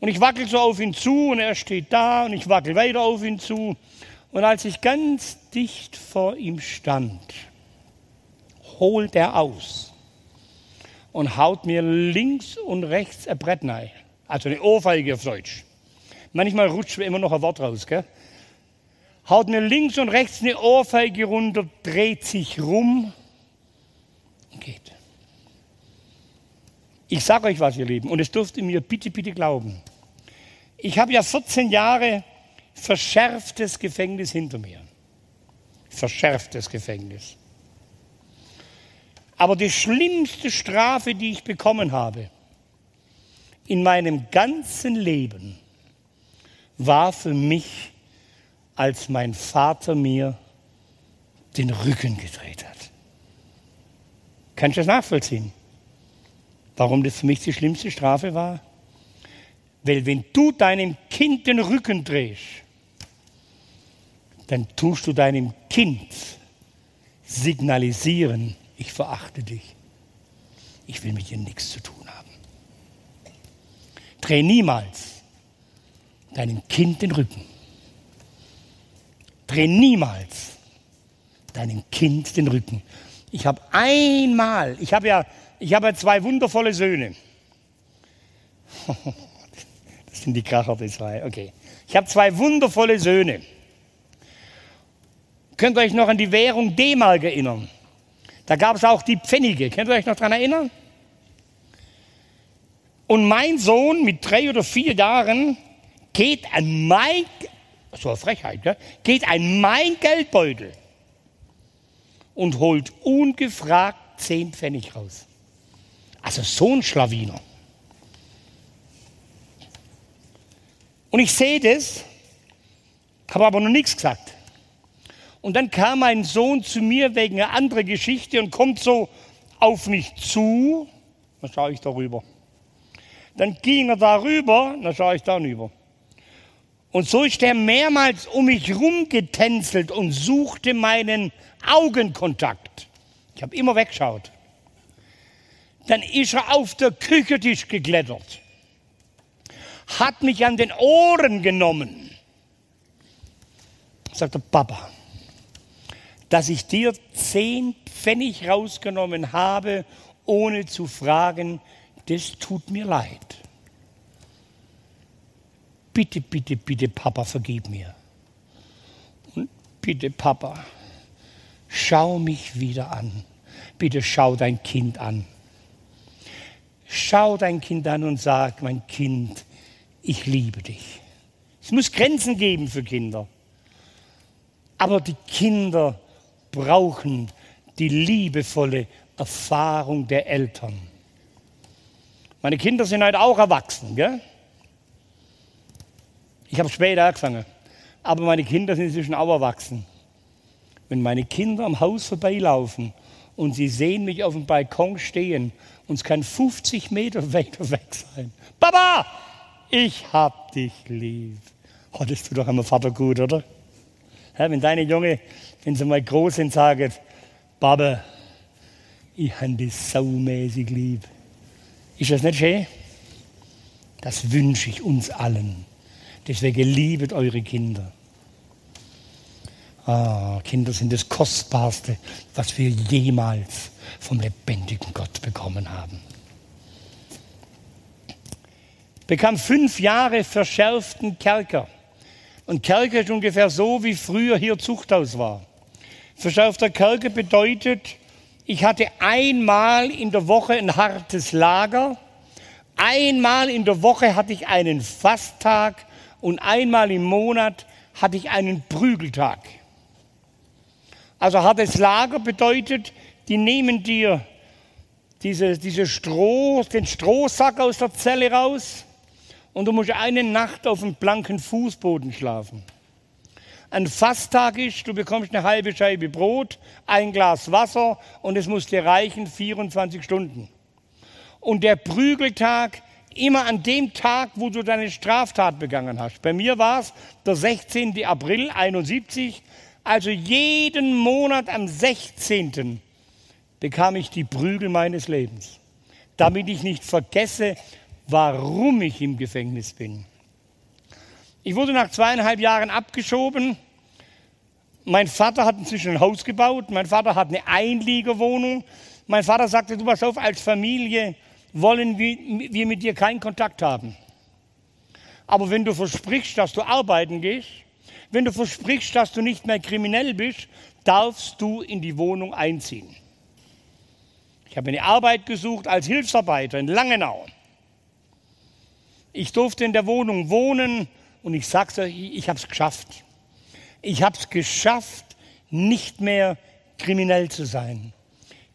Und ich wackel so auf ihn zu und er steht da und ich wackel weiter auf ihn zu. Und als ich ganz dicht vor ihm stand, holt er aus und haut mir links und rechts ein Brett rein. Also eine Ohrfeige auf Deutsch. Manchmal rutscht mir immer noch ein Wort raus. Gell? haut mir links und rechts eine Ohrfeige runter, dreht sich rum und geht. Ich sage euch was, ihr Lieben, und es dürft ihr mir bitte, bitte glauben. Ich habe ja 14 Jahre verschärftes Gefängnis hinter mir. Verschärftes Gefängnis. Aber die schlimmste Strafe, die ich bekommen habe in meinem ganzen Leben, war für mich als mein Vater mir den Rücken gedreht hat. Kannst du das nachvollziehen? Warum das für mich die schlimmste Strafe war? Weil wenn du deinem Kind den Rücken drehst, dann tust du deinem Kind signalisieren, ich verachte dich. Ich will mit dir nichts zu tun haben. Dreh niemals deinem Kind den Rücken. Dreh niemals deinem Kind den Rücken. Ich habe einmal, ich habe ja, ich habe ja zwei wundervolle Söhne. Das sind die Kracher, die zwei. Okay. Ich habe zwei wundervolle Söhne. Könnt ihr euch noch an die Währung D-Mark erinnern? Da gab es auch die Pfennige. Könnt ihr euch noch daran erinnern? Und mein Sohn mit drei oder vier Jahren geht an mein, so eine Frechheit, gell? geht ein mein Geldbeutel und holt ungefragt zehn Pfennig raus. Also so ein Schlawiner. Und ich sehe das, habe aber noch nichts gesagt. Und dann kam mein Sohn zu mir wegen einer anderen Geschichte und kommt so auf mich zu. Dann schaue ich darüber. Dann ging er darüber, dann schaue ich darüber. Und so ist er mehrmals um mich rumgetänzelt und suchte meinen Augenkontakt. Ich habe immer weggeschaut. Dann ist er auf der Küchentisch geklettert, hat mich an den Ohren genommen. Sagte Papa, dass ich dir zehn Pfennig rausgenommen habe, ohne zu fragen, das tut mir leid bitte, bitte, bitte, Papa, vergib mir. Und bitte, Papa, schau mich wieder an. Bitte schau dein Kind an. Schau dein Kind an und sag, mein Kind, ich liebe dich. Es muss Grenzen geben für Kinder. Aber die Kinder brauchen die liebevolle Erfahrung der Eltern. Meine Kinder sind heute auch erwachsen, gell? Ich habe später angefangen. Aber meine Kinder sind inzwischen auch erwachsen. Wenn meine Kinder am Haus vorbeilaufen und sie sehen mich auf dem Balkon stehen und es kann 50 Meter weiter weg sein. Papa, ich hab dich lieb. Oh, das tut doch einmal Vater gut, oder? Ja, wenn deine Junge, wenn sie mal groß sind, sagen, Papa, ich habe dich saumäßig lieb. Ist das nicht schön? Das wünsche ich uns allen. Deswegen liebet eure Kinder. Ah, Kinder sind das Kostbarste, was wir jemals vom lebendigen Gott bekommen haben. Bekam fünf Jahre verschärften Kerker. Und Kerker ist ungefähr so, wie früher hier Zuchthaus war. Verschärfter Kerker bedeutet, ich hatte einmal in der Woche ein hartes Lager, einmal in der Woche hatte ich einen Fasttag und einmal im Monat hatte ich einen Prügeltag. Also hartes Lager bedeutet, die nehmen dir diese, diese Stroh, den Strohsack aus der Zelle raus und du musst eine Nacht auf dem blanken Fußboden schlafen. ein Fasttag ist, du bekommst eine halbe Scheibe Brot, ein Glas Wasser und es muss dir reichen 24 Stunden. Und der Prügeltag immer an dem Tag, wo du deine Straftat begangen hast. Bei mir war es der 16. April 71, also jeden Monat am 16. bekam ich die Prügel meines Lebens, damit ich nicht vergesse, warum ich im Gefängnis bin. Ich wurde nach zweieinhalb Jahren abgeschoben. Mein Vater hat inzwischen ein Haus gebaut. Mein Vater hat eine Einliegerwohnung. Mein Vater sagte, du pass auf, als Familie wollen wir mit dir keinen Kontakt haben. Aber wenn du versprichst, dass du arbeiten gehst, wenn du versprichst, dass du nicht mehr kriminell bist, darfst du in die Wohnung einziehen. Ich habe eine Arbeit gesucht als Hilfsarbeiter in Langenau. Ich durfte in der Wohnung wohnen und ich sag's euch, ich habe es geschafft. Ich habe es geschafft, nicht mehr kriminell zu sein.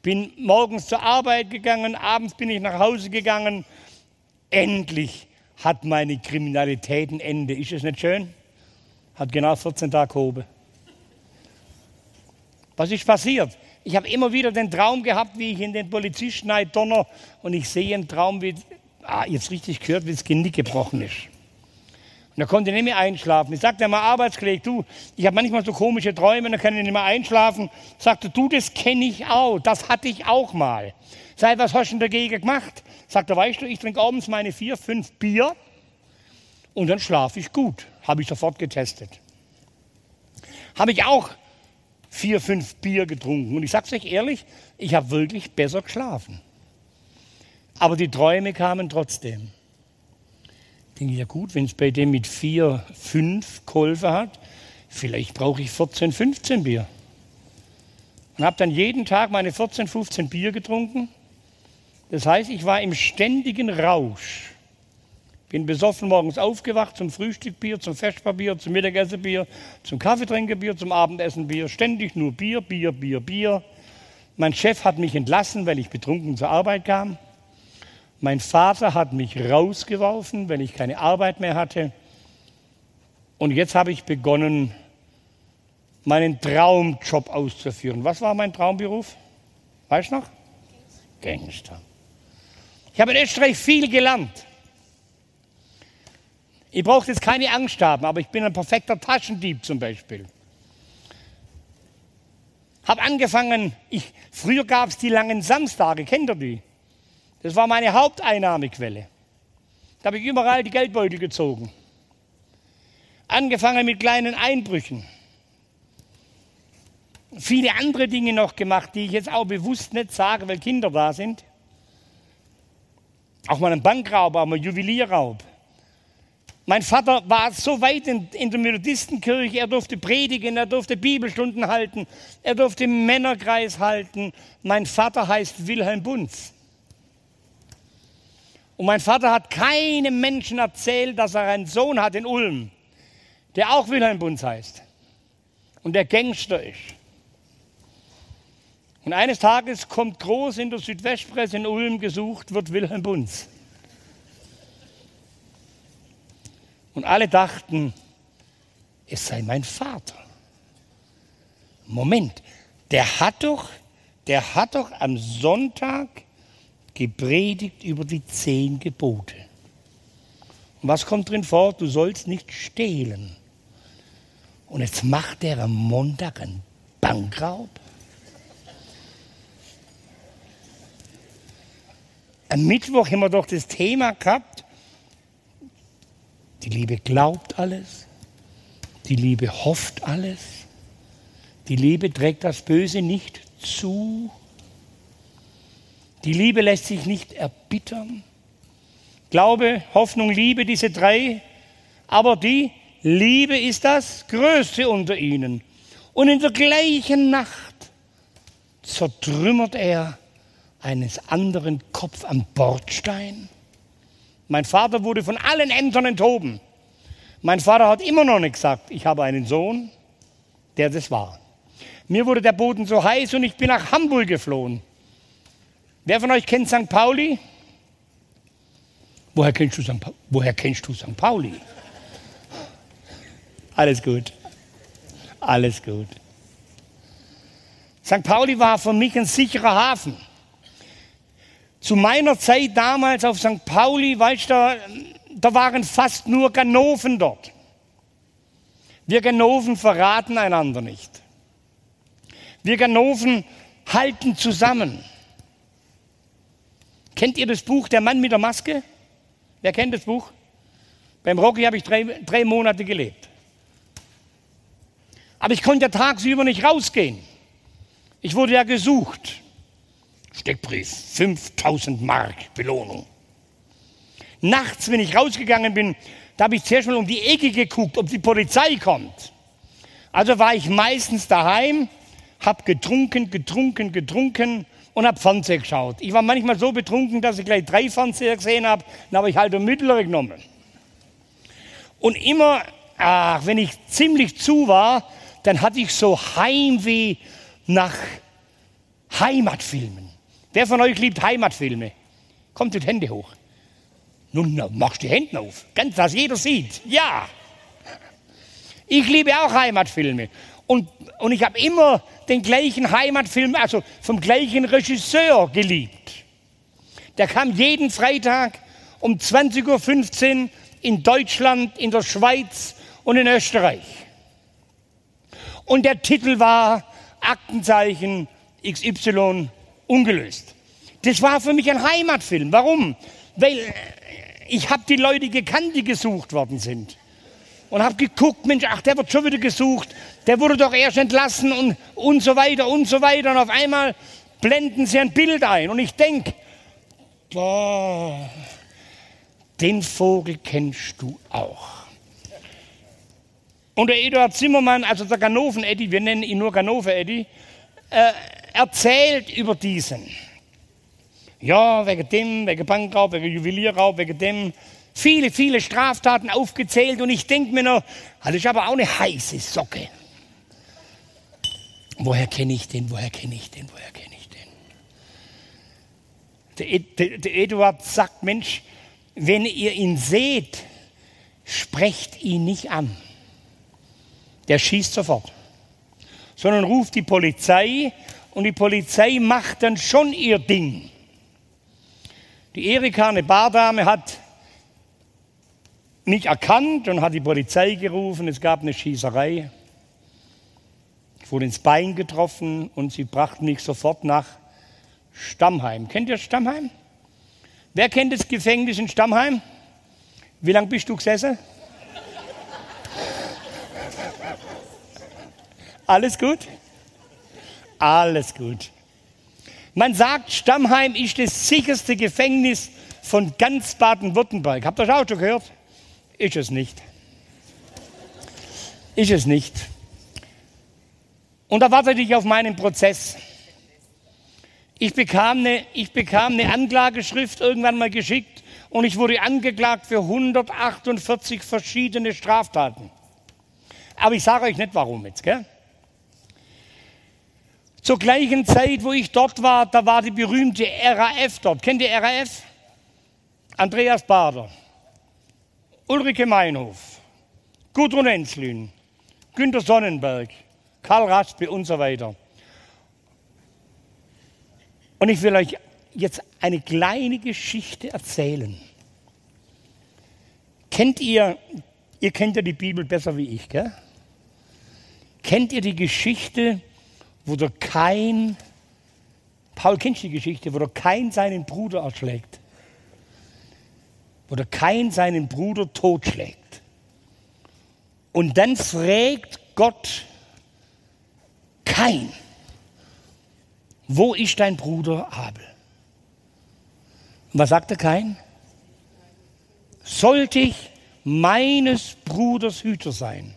Bin morgens zur Arbeit gegangen, abends bin ich nach Hause gegangen. Endlich hat meine Kriminalität ein Ende. Ist es nicht schön? Hat genau 14 Tage Hobe. Was ist passiert? Ich habe immer wieder den Traum gehabt, wie ich in den Polizisten donner und ich sehe einen Traum, wie, ah, jetzt richtig gehört, wie das Genick gebrochen ist. Und da konnte ich nicht mehr einschlafen. Ich sagte einmal Arbeitskollege, du, ich habe manchmal so komische Träume, da kann ich nicht mehr einschlafen. Sagte, du, das kenne ich auch, das hatte ich auch mal. Seit was hast du denn dagegen gemacht? Sagte, weißt du, ich trinke abends meine vier, fünf Bier und dann schlafe ich gut. Habe ich sofort getestet. Habe ich auch vier, fünf Bier getrunken. Und ich sage es euch ehrlich, ich habe wirklich besser geschlafen. Aber die Träume kamen trotzdem denke ich, ja gut, wenn es bei dem mit vier, fünf Kolfe hat, vielleicht brauche ich 14, 15 Bier. Und habe dann jeden Tag meine 14, 15 Bier getrunken. Das heißt, ich war im ständigen Rausch. Bin besoffen morgens aufgewacht zum Frühstückbier, zum Festbarbier, zum Mittagessenbier, zum Kaffeetrinkerbier, zum Abendessenbier. Ständig nur Bier, Bier, Bier, Bier. Mein Chef hat mich entlassen, weil ich betrunken zur Arbeit kam. Mein Vater hat mich rausgeworfen, wenn ich keine Arbeit mehr hatte. Und jetzt habe ich begonnen, meinen Traumjob auszuführen. Was war mein Traumberuf? Weißt du noch? Gangster. Ich habe in Österreich viel gelernt. Ihr braucht jetzt keine Angst haben, aber ich bin ein perfekter Taschendieb zum Beispiel. Habe angefangen, ich, früher gab es die langen Samstage, kennt ihr die? Das war meine Haupteinnahmequelle. Da habe ich überall die Geldbeutel gezogen. Angefangen mit kleinen Einbrüchen. Viele andere Dinge noch gemacht, die ich jetzt auch bewusst nicht sage, weil Kinder da sind. Auch mal ein Bankraub, auch mal Juwelierraub. Mein Vater war so weit in, in, der Methodistenkirche, er durfte predigen, er durfte Bibelstunden halten, er durfte Männerkreis halten. Mein Vater heißt Wilhelm Bunz. Und mein Vater hat keinem Menschen erzählt, dass er einen Sohn hat in Ulm, der auch Wilhelm Bunz heißt und der Gangster ist. Und eines Tages kommt groß in der Südwestpresse in Ulm gesucht, wird Wilhelm Bunz. Und alle dachten, es sei mein Vater. Moment, der hat doch, der hat doch am Sonntag gepredigt über die zehn Gebote. Und was kommt drin vor? Du sollst nicht stehlen. Und jetzt macht er am Montag einen Bankraub. Am Mittwoch haben wir doch das Thema gehabt, die Liebe glaubt alles, die Liebe hofft alles, die Liebe trägt das Böse nicht zu die Liebe lässt sich nicht erbittern. Glaube, Hoffnung, Liebe, diese drei. Aber die Liebe ist das Größte unter ihnen. Und in der gleichen Nacht zertrümmert er eines anderen Kopf am Bordstein. Mein Vater wurde von allen Ämtern enthoben. Mein Vater hat immer noch nicht gesagt, ich habe einen Sohn, der das war. Mir wurde der Boden so heiß und ich bin nach Hamburg geflohen. Wer von euch kennt St. Pauli? Woher kennst du St. Pa Woher kennst du St. Pauli? Alles gut. Alles gut. St. Pauli war für mich ein sicherer Hafen. Zu meiner Zeit damals auf St. Pauli, weißt du, da waren fast nur Ganoven dort. Wir Ganoven verraten einander nicht. Wir Ganoven halten zusammen. Kennt ihr das Buch Der Mann mit der Maske? Wer kennt das Buch? Beim Rocky habe ich drei, drei Monate gelebt. Aber ich konnte tagsüber nicht rausgehen. Ich wurde ja gesucht. Steckbrief, 5000 Mark Belohnung. Nachts, wenn ich rausgegangen bin, da habe ich zuerst mal um die Ecke geguckt, ob die Polizei kommt. Also war ich meistens daheim, habe getrunken, getrunken, getrunken und habe Fernseher geschaut. Ich war manchmal so betrunken, dass ich gleich drei Fernseher gesehen habe, dann habe ich halt den mittlere genommen. Und immer, ach, wenn ich ziemlich zu war, dann hatte ich so Heimweh nach Heimatfilmen. Wer von euch liebt Heimatfilme? Kommt die Hände hoch. Nun, machst die Hände auf, ganz, dass jeder sieht. Ja. Ich liebe auch Heimatfilme. Und, und ich habe immer den gleichen Heimatfilm, also vom gleichen Regisseur geliebt. Der kam jeden Freitag um 20.15 Uhr in Deutschland, in der Schweiz und in Österreich. Und der Titel war Aktenzeichen XY ungelöst. Das war für mich ein Heimatfilm. Warum? Weil ich habe die Leute gekannt, die gesucht worden sind. Und habe geguckt, Mensch, ach, der wird schon wieder gesucht, der wurde doch erst entlassen und, und so weiter und so weiter. Und auf einmal blenden sie ein Bild ein. Und ich denke, boah, den Vogel kennst du auch. Und der Eduard Zimmermann, also der Ganoven-Eddy, wir nennen ihn nur Ganove-Eddy, äh, erzählt über diesen. Ja, wegen dem, wegen Bankraub, wegen Juwelierraub, wegen dem. Viele, viele Straftaten aufgezählt und ich denke mir noch, das ist aber auch eine heiße Socke. Woher kenne ich den, woher kenne ich den, woher kenne ich den? Der, der, der Eduard sagt, Mensch, wenn ihr ihn seht, sprecht ihn nicht an. Der schießt sofort. Sondern ruft die Polizei und die Polizei macht dann schon ihr Ding. Die Erika, eine Bardame, hat mich erkannt und hat die Polizei gerufen. Es gab eine Schießerei. Ich wurde ins Bein getroffen und sie brachten mich sofort nach Stammheim. Kennt ihr Stammheim? Wer kennt das Gefängnis in Stammheim? Wie lange bist du gesessen? Alles gut? Alles gut. Man sagt, Stammheim ist das sicherste Gefängnis von ganz Baden-Württemberg. Habt ihr das auch schon gehört? Ist es nicht. Ist es nicht. Und da wartete ich auf meinen Prozess. Ich bekam, eine, ich bekam eine Anklageschrift irgendwann mal geschickt und ich wurde angeklagt für 148 verschiedene Straftaten. Aber ich sage euch nicht warum jetzt. Gell? Zur gleichen Zeit, wo ich dort war, da war die berühmte RAF dort. Kennt ihr RAF? Andreas Bader, Ulrike Meinhof, Gudrun Enslin, Günter Sonnenberg, Karl Raspe und so weiter. Und ich will euch jetzt eine kleine Geschichte erzählen. Kennt ihr, ihr kennt ja die Bibel besser wie ich, gell? Kennt ihr die Geschichte wo der Kain, Paul kennt die Geschichte, wo der Kain seinen Bruder erschlägt. Wo der Kain seinen Bruder totschlägt. Und dann fragt Gott Kain, wo ist dein Bruder Abel? Und was sagt der Kain? Sollte ich meines Bruders Hüter sein?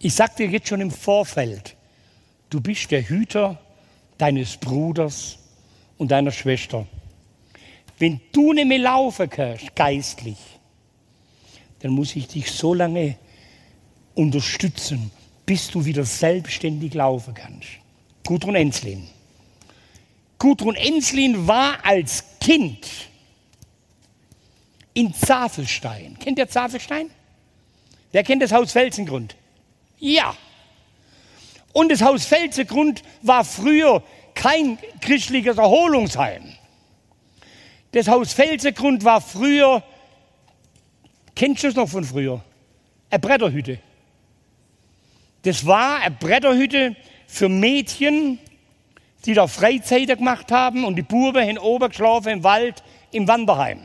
Ich sage dir jetzt schon im Vorfeld, du bist der Hüter deines Bruders und deiner Schwester. Wenn du nicht mehr laufen kannst, geistlich, dann muss ich dich so lange unterstützen, bis du wieder selbstständig laufen kannst. Gudrun Enslin. Gudrun Enslin war als Kind in Zafelstein. Kennt ihr Zafelstein? Wer kennt das Haus Felsengrund? Ja. Und das Haus Felsengrund war früher kein christliches Erholungsheim. Das Haus Felsengrund war früher, kennst du es noch von früher? Eine Bretterhütte. Das war eine Bretterhütte für Mädchen, die da Freizeiten gemacht haben und die Buben oben geschlafen im Wald im Wanderheim.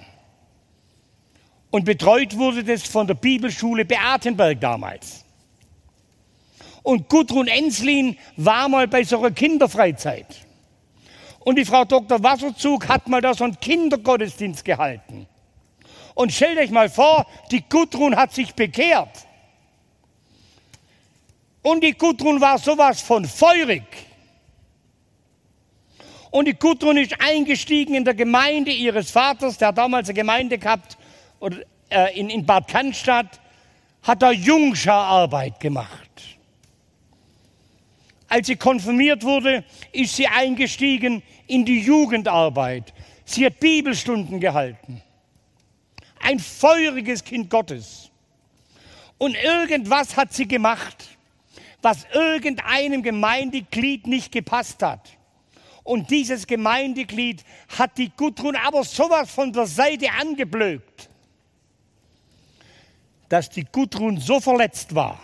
Und betreut wurde das von der Bibelschule Beatenberg damals. Und Gudrun Enslin war mal bei so einer Kinderfreizeit. Und die Frau Dr. Wasserzug hat mal da so einen Kindergottesdienst gehalten. Und stellt euch mal vor, die Gudrun hat sich bekehrt. Und die Gudrun war sowas von feurig. Und die Gudrun ist eingestiegen in der Gemeinde ihres Vaters, der hat damals eine Gemeinde gehabt oder, äh, in, in Bad Cannstatt, hat da Jungschararbeit gemacht. Als sie konfirmiert wurde, ist sie eingestiegen in die Jugendarbeit. Sie hat Bibelstunden gehalten. Ein feuriges Kind Gottes. Und irgendwas hat sie gemacht was irgendeinem Gemeindeglied nicht gepasst hat. Und dieses Gemeindeglied hat die Gudrun aber sowas von der Seite angeblökt, dass die Gudrun so verletzt war,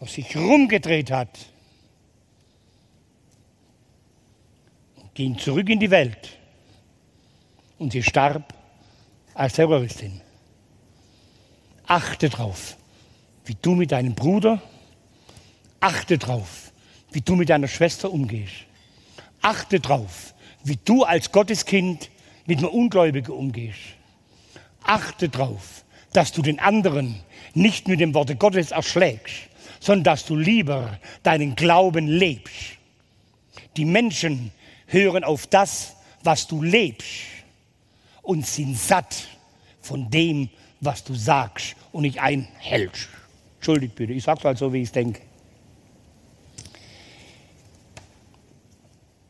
dass sich rumgedreht hat ging zurück in die Welt. Und sie starb als Terroristin. Achte drauf wie du mit deinem Bruder, achte drauf, wie du mit deiner Schwester umgehst. Achte drauf, wie du als Gotteskind mit einem Ungläubigen umgehst. Achte drauf, dass du den anderen nicht mit dem Worte Gottes erschlägst, sondern dass du lieber deinen Glauben lebst. Die Menschen hören auf das, was du lebst und sind satt von dem, was du sagst und nicht einhältst. Entschuldigt bitte, ich sage es halt so, wie ich es denke.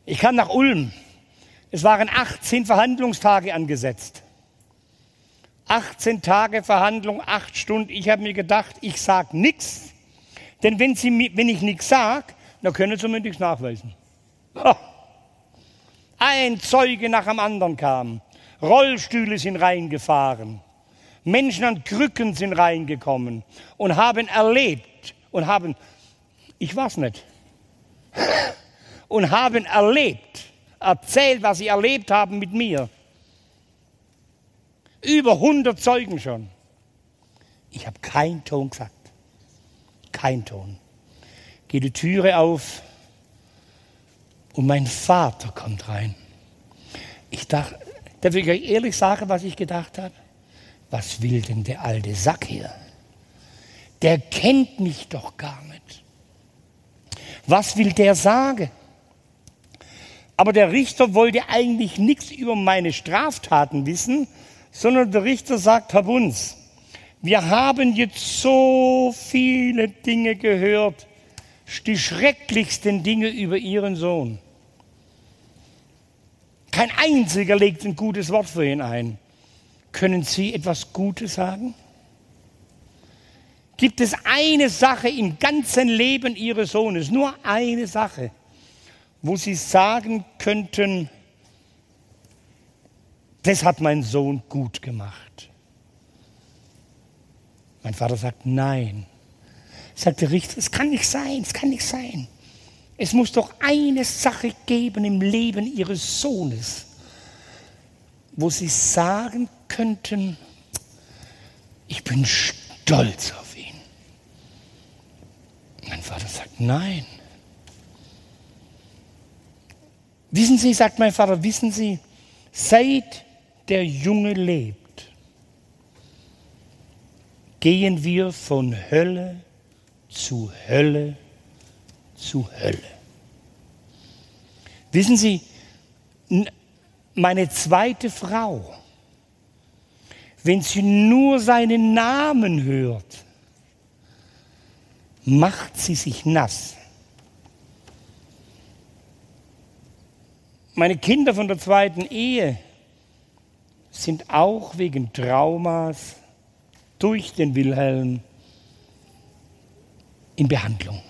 Ich kam nach Ulm. Es waren 18 Verhandlungstage angesetzt. 18 Tage Verhandlung, 8 Stunden. Ich habe mir gedacht, ich sage nichts. Denn wenn, Sie, wenn ich nichts sage, dann können Sie mir nichts nachweisen. Ein Zeuge nach dem anderen kam. Rollstühle sind reingefahren. Menschen an Krücken sind reingekommen und haben erlebt und haben, ich weiß nicht, und haben erlebt, erzählt, was sie erlebt haben mit mir. Über 100 Zeugen schon. Ich habe keinen Ton gesagt. Kein Ton. Geht die Türe auf und mein Vater kommt rein. Ich dachte, darf ich euch ehrlich sagen, was ich gedacht habe? was will denn der alte Sack hier? Der kennt mich doch gar nicht. Was will der sagen? Aber der Richter wollte eigentlich nichts über meine Straftaten wissen, sondern der Richter sagt, Herr Bunz, wir haben jetzt so viele Dinge gehört, die schrecklichsten Dinge über Ihren Sohn. Kein einziger legt ein gutes Wort für ihn ein. Können Sie etwas Gutes sagen? Gibt es eine Sache im ganzen Leben Ihres Sohnes, nur eine Sache, wo Sie sagen könnten, das hat mein Sohn gut gemacht? Mein Vater sagt, nein. Sagt der Richter, es kann nicht sein, es kann nicht sein. Es muss doch eine Sache geben im Leben Ihres Sohnes, wo Sie sagen könnten, ich bin stolz auf ihn. Mein Vater sagt, nein. Wissen Sie, sagt mein Vater, wissen Sie, seit der Junge lebt, gehen wir von Hölle zu Hölle zu Hölle. Wissen Sie, meine zweite Frau, wenn sie nur seinen Namen hört, macht sie sich nass. Meine Kinder von der zweiten Ehe sind auch wegen Traumas durch den Wilhelm in Behandlung.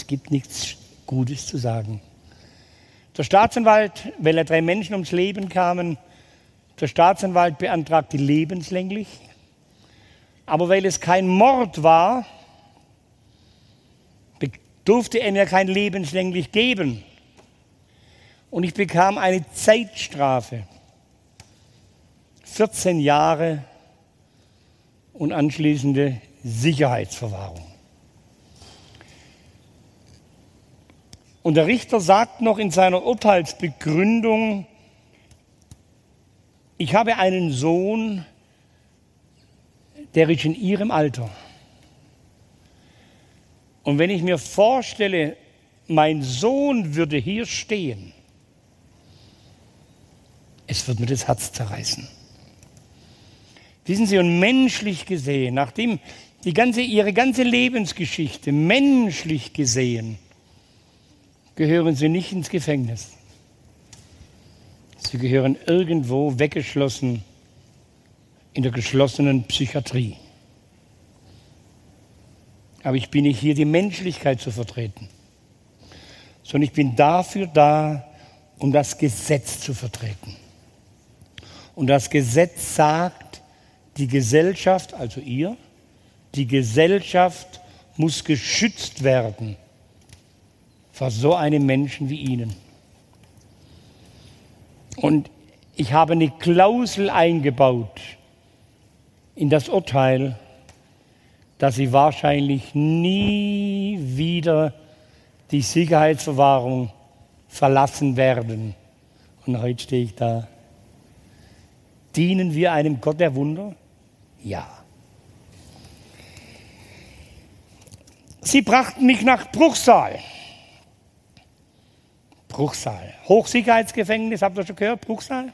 Es gibt nichts Gutes zu sagen. Der Staatsanwalt, weil er drei Menschen ums Leben kamen, der Staatsanwalt beantragte lebenslänglich. Aber weil es kein Mord war, durfte er mir kein lebenslänglich geben. Und ich bekam eine Zeitstrafe. 14 Jahre und anschließende Sicherheitsverwahrung. Und der Richter sagt noch in seiner Urteilsbegründung, ich habe einen Sohn, der ist in ihrem Alter. Und wenn ich mir vorstelle, mein Sohn würde hier stehen, es wird mir das Herz zerreißen. Wissen Sie, und menschlich gesehen, nachdem die ganze, ihre ganze Lebensgeschichte menschlich gesehen, gehören sie nicht ins Gefängnis. Sie gehören irgendwo weggeschlossen in der geschlossenen Psychiatrie. Aber ich bin nicht hier, die Menschlichkeit zu vertreten, sondern ich bin dafür da, um das Gesetz zu vertreten. Und das Gesetz sagt, die Gesellschaft, also ihr, die Gesellschaft muss geschützt werden vor so einem Menschen wie Ihnen. Und ich habe eine Klausel eingebaut in das Urteil, dass Sie wahrscheinlich nie wieder die Sicherheitsverwahrung verlassen werden. Und heute stehe ich da. Dienen wir einem Gott der Wunder? Ja. Sie brachten mich nach Bruchsal. Bruchsal. Hochsicherheitsgefängnis, habt ihr schon gehört? Bruchsal?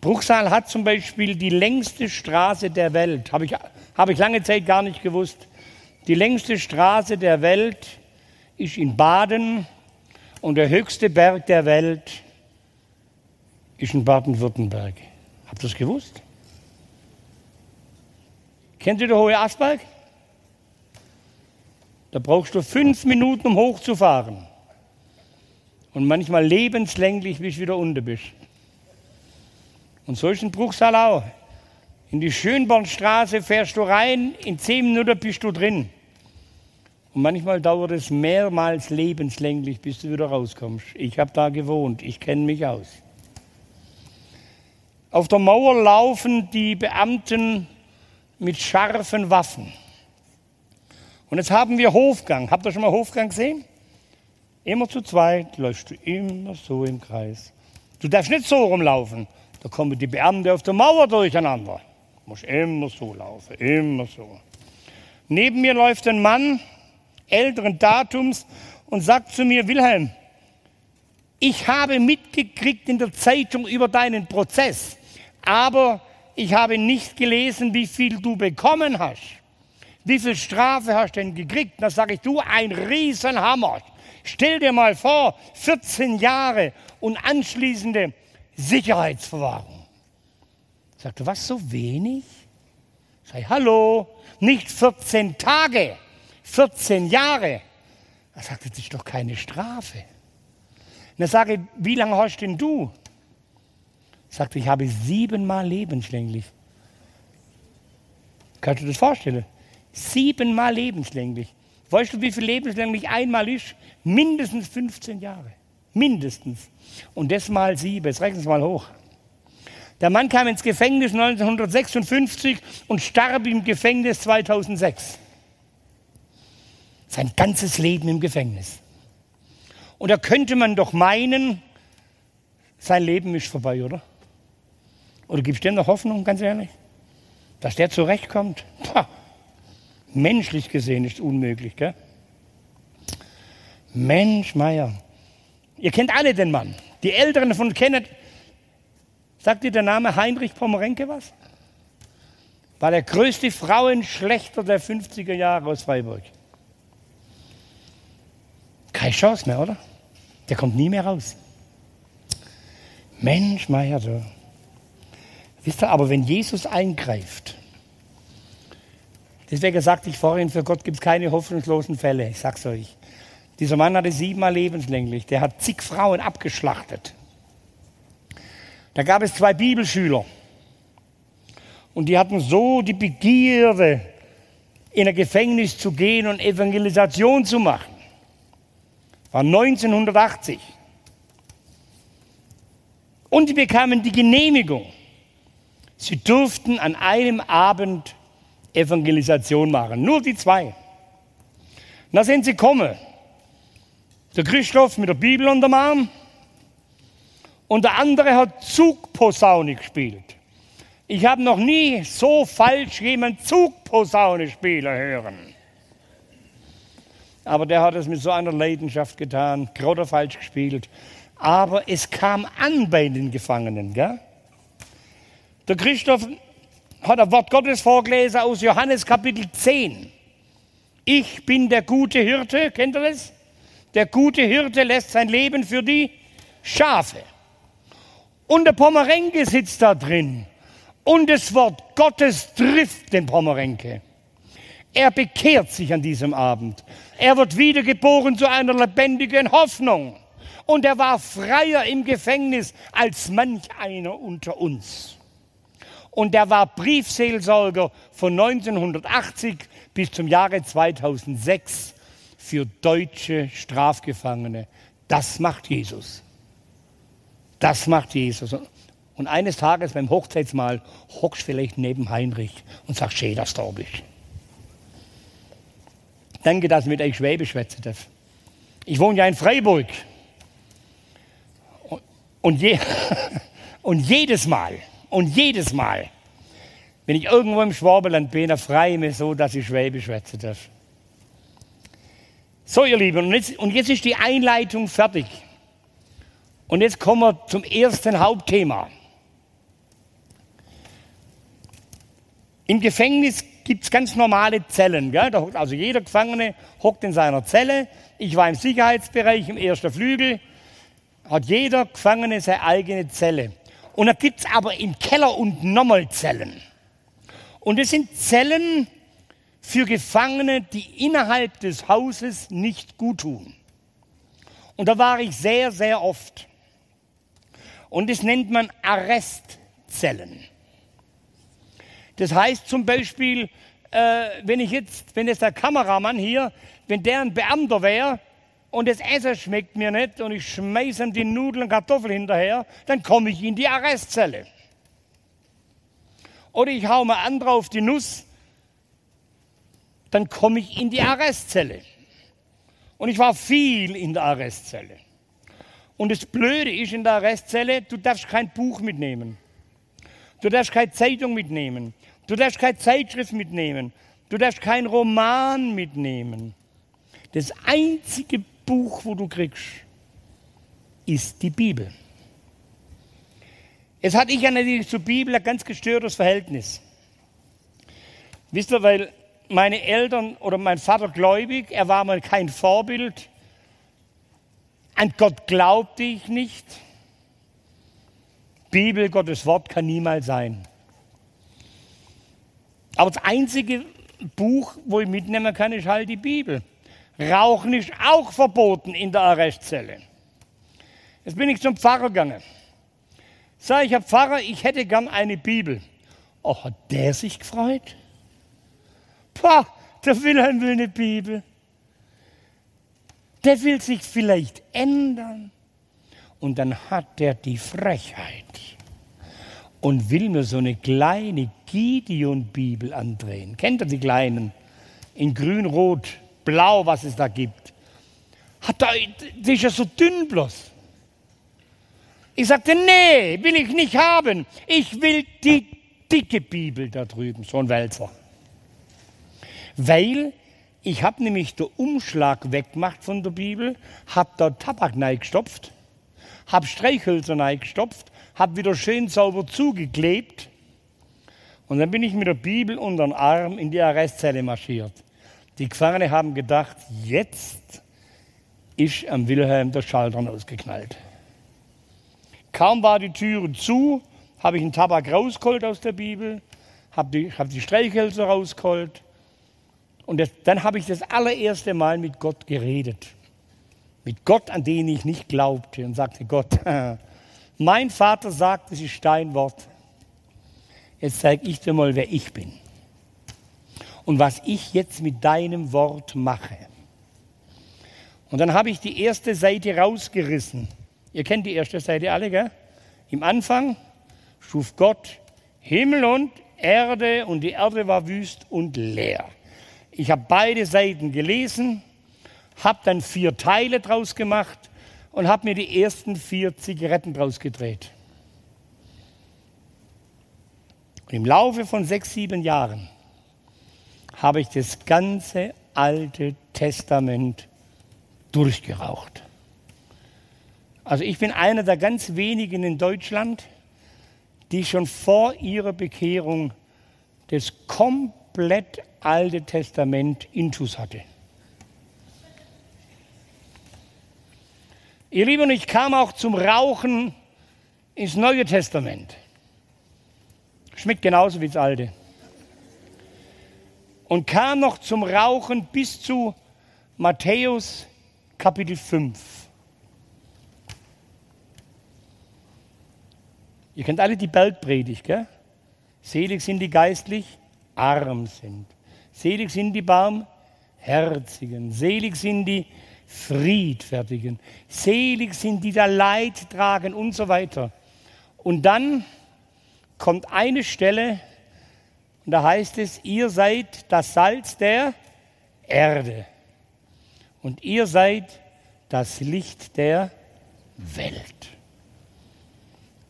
Bruchsal hat zum Beispiel die längste Straße der Welt. Habe ich, hab ich lange Zeit gar nicht gewusst. Die längste Straße der Welt ist in Baden und der höchste Berg der Welt ist in Baden-Württemberg. Habt ihr das gewusst? Kennt ihr den Hohe Asberg? Da brauchst du fünf Minuten, um hochzufahren. Und manchmal lebenslänglich, bis du wieder unten bist. Und so ein Bruchsal auch. In die Schönbornstraße fährst du rein, in zehn Minuten bist du drin. Und manchmal dauert es mehrmals lebenslänglich, bis du wieder rauskommst. Ich habe da gewohnt, ich kenne mich aus. Auf der Mauer laufen die Beamten mit scharfen Waffen. Und jetzt haben wir Hofgang. Habt ihr schon mal Hofgang gesehen? Immer zu zweit läufst du immer so im Kreis. Du darfst nicht so rumlaufen. Da kommen die Beamten auf der Mauer durcheinander. Du musst immer so laufen, immer so. Neben mir läuft ein Mann älteren Datums und sagt zu mir, Wilhelm, ich habe mitgekriegt in der Zeitung über deinen Prozess, aber ich habe nicht gelesen, wie viel du bekommen hast. Wie viel Strafe hast du denn gekriegt? Da sage ich, du, ein Riesenhammer. Stell dir mal vor, 14 Jahre und anschließende Sicherheitsverwahrung. Sagte, was so wenig? Ich, hallo, nicht 14 Tage, 14 Jahre. Er sagte, das ist doch keine Strafe. Und er sage, wie lange hast denn du? Er sagte, ich habe siebenmal lebenslänglich. Kannst du das vorstellen? Siebenmal lebenslänglich. Weißt du, wie viel lebenslänglich einmal ist? Mindestens 15 Jahre. Mindestens. Und das mal sieben. Jetzt rechnen Sie mal hoch. Der Mann kam ins Gefängnis 1956 und starb im Gefängnis 2006. Sein ganzes Leben im Gefängnis. Und da könnte man doch meinen, sein Leben ist vorbei, oder? Oder gibt es dem noch Hoffnung, ganz ehrlich? Dass der zurechtkommt? Pah. Menschlich gesehen ist unmöglich, gell? Mensch, Meier. Ihr kennt alle den Mann. Die Älteren von kennen. Sagt dir der Name Heinrich Pomorenke was? War der größte Frauenschlechter der 50er Jahre aus Freiburg. Keine Chance mehr, oder? Der kommt nie mehr raus. Mensch, Meier, so. Wisst ihr, aber wenn Jesus eingreift, deswegen sagte ich vorhin, für Gott gibt es keine hoffnungslosen Fälle, ich sag's euch. Dieser Mann hatte siebenmal lebenslänglich, der hat zig Frauen abgeschlachtet. Da gab es zwei Bibelschüler und die hatten so die Begierde, in ein Gefängnis zu gehen und Evangelisation zu machen. War 1980. Und die bekamen die Genehmigung. Sie durften an einem Abend Evangelisation machen. Nur die zwei. Da sind sie gekommen. Der Christoph mit der Bibel unterm Arm und der andere hat Zugposaune gespielt. Ich habe noch nie so falsch jemand Zugposaune spielen hören. Aber der hat es mit so einer Leidenschaft getan, gerade falsch gespielt. Aber es kam an bei den Gefangenen. Gell? Der Christoph hat ein Wort Gottes vorgelesen aus Johannes Kapitel 10. Ich bin der gute Hirte, kennt ihr das? Der gute Hirte lässt sein Leben für die Schafe. Und der Pomerenke sitzt da drin. Und das Wort Gottes trifft den Pomerenke. Er bekehrt sich an diesem Abend. Er wird wiedergeboren zu einer lebendigen Hoffnung. Und er war freier im Gefängnis als manch einer unter uns. Und er war Briefseelsorger von 1980 bis zum Jahre 2006 für deutsche Strafgefangene. Das macht Jesus. Das macht Jesus. Und eines Tages beim Hochzeitsmahl hockst vielleicht neben Heinrich und sagst, schön, dass du da bist. Danke, dass ich mit euch Schwäbisch schwätzen darf. Ich wohne ja in Freiburg. Und, je, und jedes Mal, und jedes Mal, wenn ich irgendwo im Schwabenland bin, freue ich mich so, dass ich Schwäbisch schwätzen darf. So, ihr Lieben, und jetzt, und jetzt ist die Einleitung fertig. Und jetzt kommen wir zum ersten Hauptthema. Im Gefängnis gibt es ganz normale Zellen. Gell? also jeder Gefangene hockt in seiner Zelle. Ich war im Sicherheitsbereich im ersten Flügel. Hat jeder Gefangene seine eigene Zelle. Und da gibt es aber im Keller und nochmal Zellen. Und das sind Zellen für Gefangene, die innerhalb des Hauses nicht gut tun. Und da war ich sehr, sehr oft. Und das nennt man Arrestzellen. Das heißt zum Beispiel, äh, wenn ich jetzt, wenn jetzt der Kameramann hier, wenn der ein Beamter wäre und das Essen schmeckt mir nicht und ich schmeiße ihm die Nudeln und Kartoffeln hinterher, dann komme ich in die Arrestzelle. Oder ich hau mal andere auf die Nuss, dann komme ich in die Arrestzelle. Und ich war viel in der Arrestzelle. Und das Blöde ist in der Arrestzelle, du darfst kein Buch mitnehmen. Du darfst keine Zeitung mitnehmen. Du darfst keine Zeitschrift mitnehmen. Du darfst keinen Roman mitnehmen. Das einzige Buch, wo du kriegst, ist die Bibel. Jetzt hatte ich ja natürlich zur Bibel ein ganz gestörtes Verhältnis. Wisst ihr, weil meine Eltern oder mein Vater gläubig, er war mal kein Vorbild. An Gott glaubte ich nicht. Bibel, Gottes Wort kann niemals sein. Aber das einzige Buch, wo ich mitnehmen kann, ist halt die Bibel. Rauchen ist auch verboten in der Arrestzelle. Jetzt bin ich zum Pfarrer gegangen. Sag ich, Herr Pfarrer, ich hätte gern eine Bibel. Oh, hat der sich gefreut? Pah, der Wilhelm will eine Bibel. Der will sich vielleicht ändern. Und dann hat der die Frechheit und will mir so eine kleine Gideon-Bibel andrehen. Kennt ihr die kleinen? In grün, rot, blau, was es da gibt. Hat da, die ist ja so dünn bloß. Ich sagte, nee, will ich nicht haben. Ich will die dicke Bibel da drüben, so ein Wälzer. Weil ich habe nämlich den Umschlag weggemacht von der Bibel, habe da Tabak reingestopft, habe Streichhölzer reingestopft habe wieder schön sauber zugeklebt und dann bin ich mit der Bibel unter den Arm in die Arrestzelle marschiert. Die Gefangenen haben gedacht, jetzt ist am Wilhelm der Schalter ausgeknallt. Kaum war die Türe zu, habe ich einen Tabak rausgeholt aus der Bibel, habe die, hab die Streichhölzer rausgeholt und das, dann habe ich das allererste Mal mit Gott geredet. Mit Gott, an den ich nicht glaubte und sagte, Gott, mein Vater sagt, es ist dein Wort. Jetzt zeige ich dir mal, wer ich bin. Und was ich jetzt mit deinem Wort mache. Und dann habe ich die erste Seite rausgerissen. Ihr kennt die erste Seite alle, gell? Im Anfang schuf Gott Himmel und Erde und die Erde war wüst und leer. Ich habe beide Seiten gelesen, habe dann vier Teile draus gemacht und habe mir die ersten vier Zigaretten draus gedreht. Im Laufe von sechs, sieben Jahren habe ich das ganze Alte Testament durchgeraucht. Also ich bin einer der ganz wenigen in Deutschland, die schon vor ihrer Bekehrung das komplett Alte Testament intus hatte. Ihr Lieben, ich kam auch zum Rauchen ins Neue Testament. Schmeckt genauso wie das Alte. Und kam noch zum Rauchen bis zu Matthäus Kapitel 5. Ihr kennt alle die Bergpredigt, gell? Selig sind die geistlich arm sind. Selig sind die Barmherzigen. Selig sind die Friedfertigen. Selig sind die, da Leid tragen und so weiter. Und dann kommt eine Stelle, und da heißt es, ihr seid das Salz der Erde. Und ihr seid das Licht der Welt.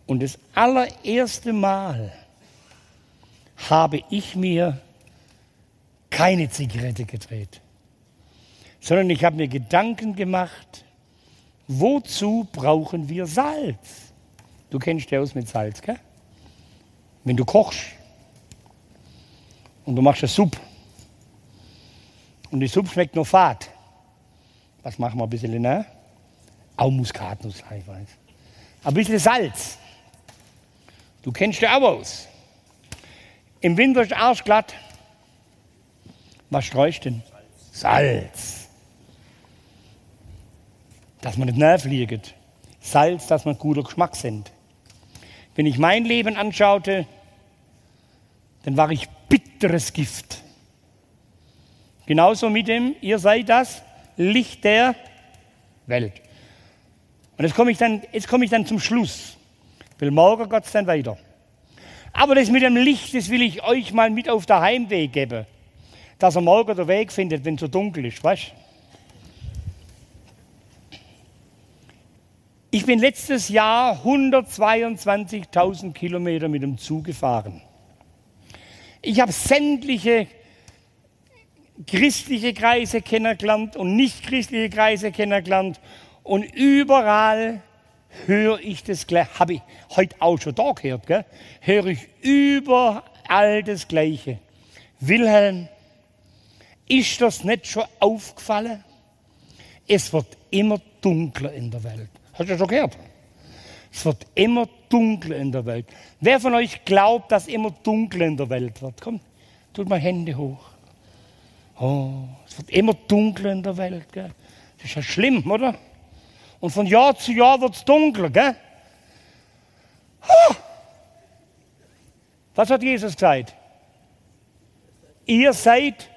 Und das allererste Mal habe ich mir keine Zigarette gedreht, sondern ich habe mir Gedanken gemacht, wozu brauchen wir Salz? Du kennst dich aus mit Salz, gell? Wenn du kochst und du machst eine Suppe und die Suppe schmeckt nur fad, was machen wir ein bisschen, ne? Auch Muskatnuss, ich weiß. Ein bisschen Salz. Du kennst dich auch aus. Im Winter ist arschglatt. Was streust denn? Salz. Dass man nicht nachfliegt. Salz, dass man guter Geschmack sind. Wenn ich mein Leben anschaute, dann war ich bitteres Gift. Genauso mit dem, ihr seid das Licht der Welt. Und jetzt komme ich, dann, ich dann zum Schluss. Weil morgen geht es dann weiter. Aber das mit dem Licht, das will ich euch mal mit auf der Heimweg geben. Dass er morgen den Weg findet, wenn es so dunkel ist, weißt Ich bin letztes Jahr 122.000 Kilometer mit dem Zug gefahren. Ich habe sämtliche christliche Kreise kennengelernt und nicht christliche Kreise kennengelernt und überall höre ich das Gleiche, habe ich heute auch schon da gehört, gell? höre ich überall das Gleiche. Wilhelm, ist das nicht schon aufgefallen? Es wird immer dunkler in der Welt. Hast du schon gehört? Es wird immer dunkler in der Welt. Wer von euch glaubt, dass immer dunkler in der Welt wird? Komm, tut mal Hände hoch. Oh, es wird immer dunkler in der Welt. Gell? Das ist ja schlimm, oder? Und von Jahr zu Jahr wird es dunkler, gell? Was hat Jesus gesagt? Ihr seid.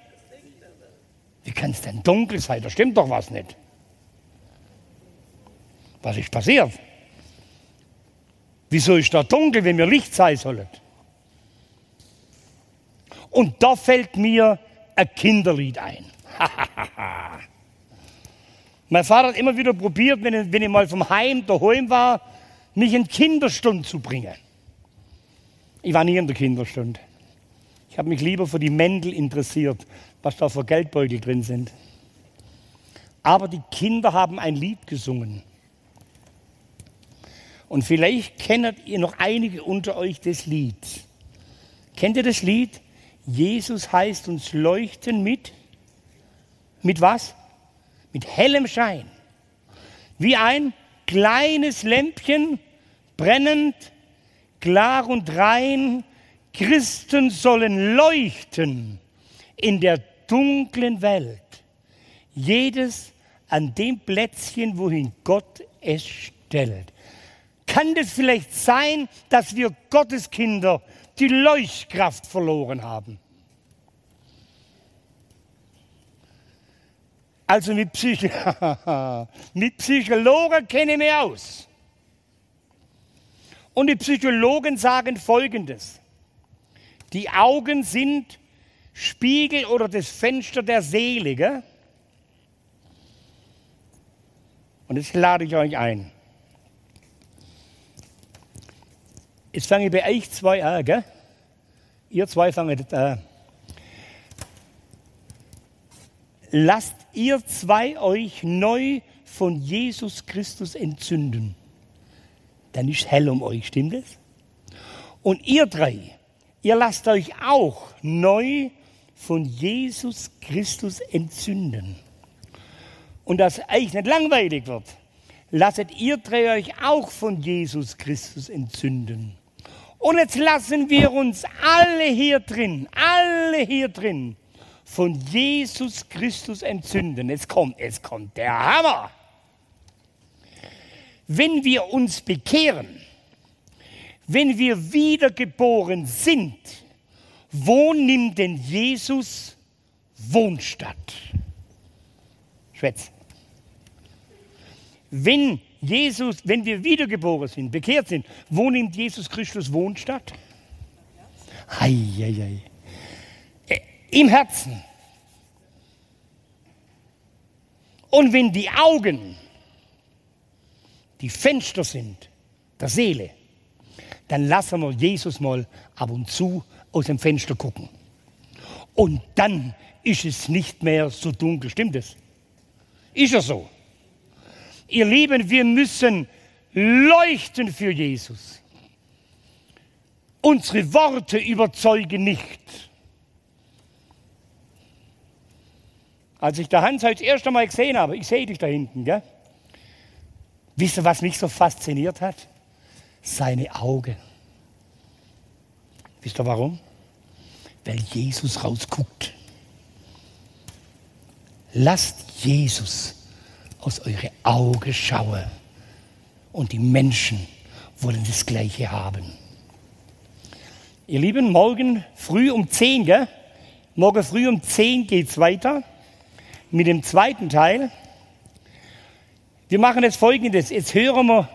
Wie kann es denn dunkel sein? Da stimmt doch was nicht. Was ist passiert? Wieso ist da dunkel, wenn wir Licht sein sollen? Und da fällt mir ein Kinderlied ein. Mein Vater hat immer wieder probiert, wenn ich, wenn ich mal vom Heim daheim war, mich in Kinderstunde zu bringen. Ich war nie in der Kinderstunde. Ich habe mich lieber für die Mendel interessiert, was da für Geldbeutel drin sind. Aber die Kinder haben ein Lied gesungen. Und vielleicht kennt ihr noch einige unter euch das Lied. Kennt ihr das Lied? Jesus heißt uns leuchten mit, mit was? Mit hellem Schein. Wie ein kleines Lämpchen brennend klar und rein. Christen sollen leuchten in der dunklen Welt. Jedes an dem Plätzchen, wohin Gott es stellt. Kann es vielleicht sein, dass wir Gotteskinder die Leuchtkraft verloren haben? Also mit, Psych mit Psychologen kenne ich mich aus. Und die Psychologen sagen Folgendes. Die Augen sind Spiegel oder das Fenster der Seele. Gell? Und jetzt lade ich euch ein. Jetzt fange ich bei euch zwei an, gell? Ihr zwei fangt an. Lasst ihr zwei euch neu von Jesus Christus entzünden. Dann ist hell um euch, stimmt es? Und ihr drei, ihr lasst euch auch neu von Jesus Christus entzünden. Und dass euch nicht langweilig wird, lasst ihr drei euch auch von Jesus Christus entzünden. Und jetzt lassen wir uns alle hier drin, alle hier drin, von Jesus Christus entzünden. Es kommt, es kommt der Hammer. Wenn wir uns bekehren, wenn wir wiedergeboren sind, wo nimmt denn Jesus Wohnstatt? Schwätz. Wenn Jesus, wenn wir wiedergeboren sind, bekehrt sind, wo nimmt Jesus Christus Wohnstatt? Hei, hei. Äh, Im Herzen. Und wenn die Augen die Fenster sind der Seele, dann lassen wir Jesus mal ab und zu aus dem Fenster gucken. Und dann ist es nicht mehr so dunkel. Stimmt es? Ist es so? Ihr Lieben, wir müssen leuchten für Jesus. Unsere Worte überzeugen nicht. Als ich der Hans heute das erste Mal gesehen habe, ich sehe dich da hinten, gell? Wisst ihr, was mich so fasziniert hat? Seine Augen. Wisst ihr warum? Weil Jesus rausguckt. Lasst Jesus aus eure Augen schauen. Und die Menschen wollen das Gleiche haben. Ihr Lieben, morgen früh um 10, gell? Morgen früh um 10 geht es weiter mit dem zweiten Teil. Wir machen jetzt folgendes. Jetzt hören wir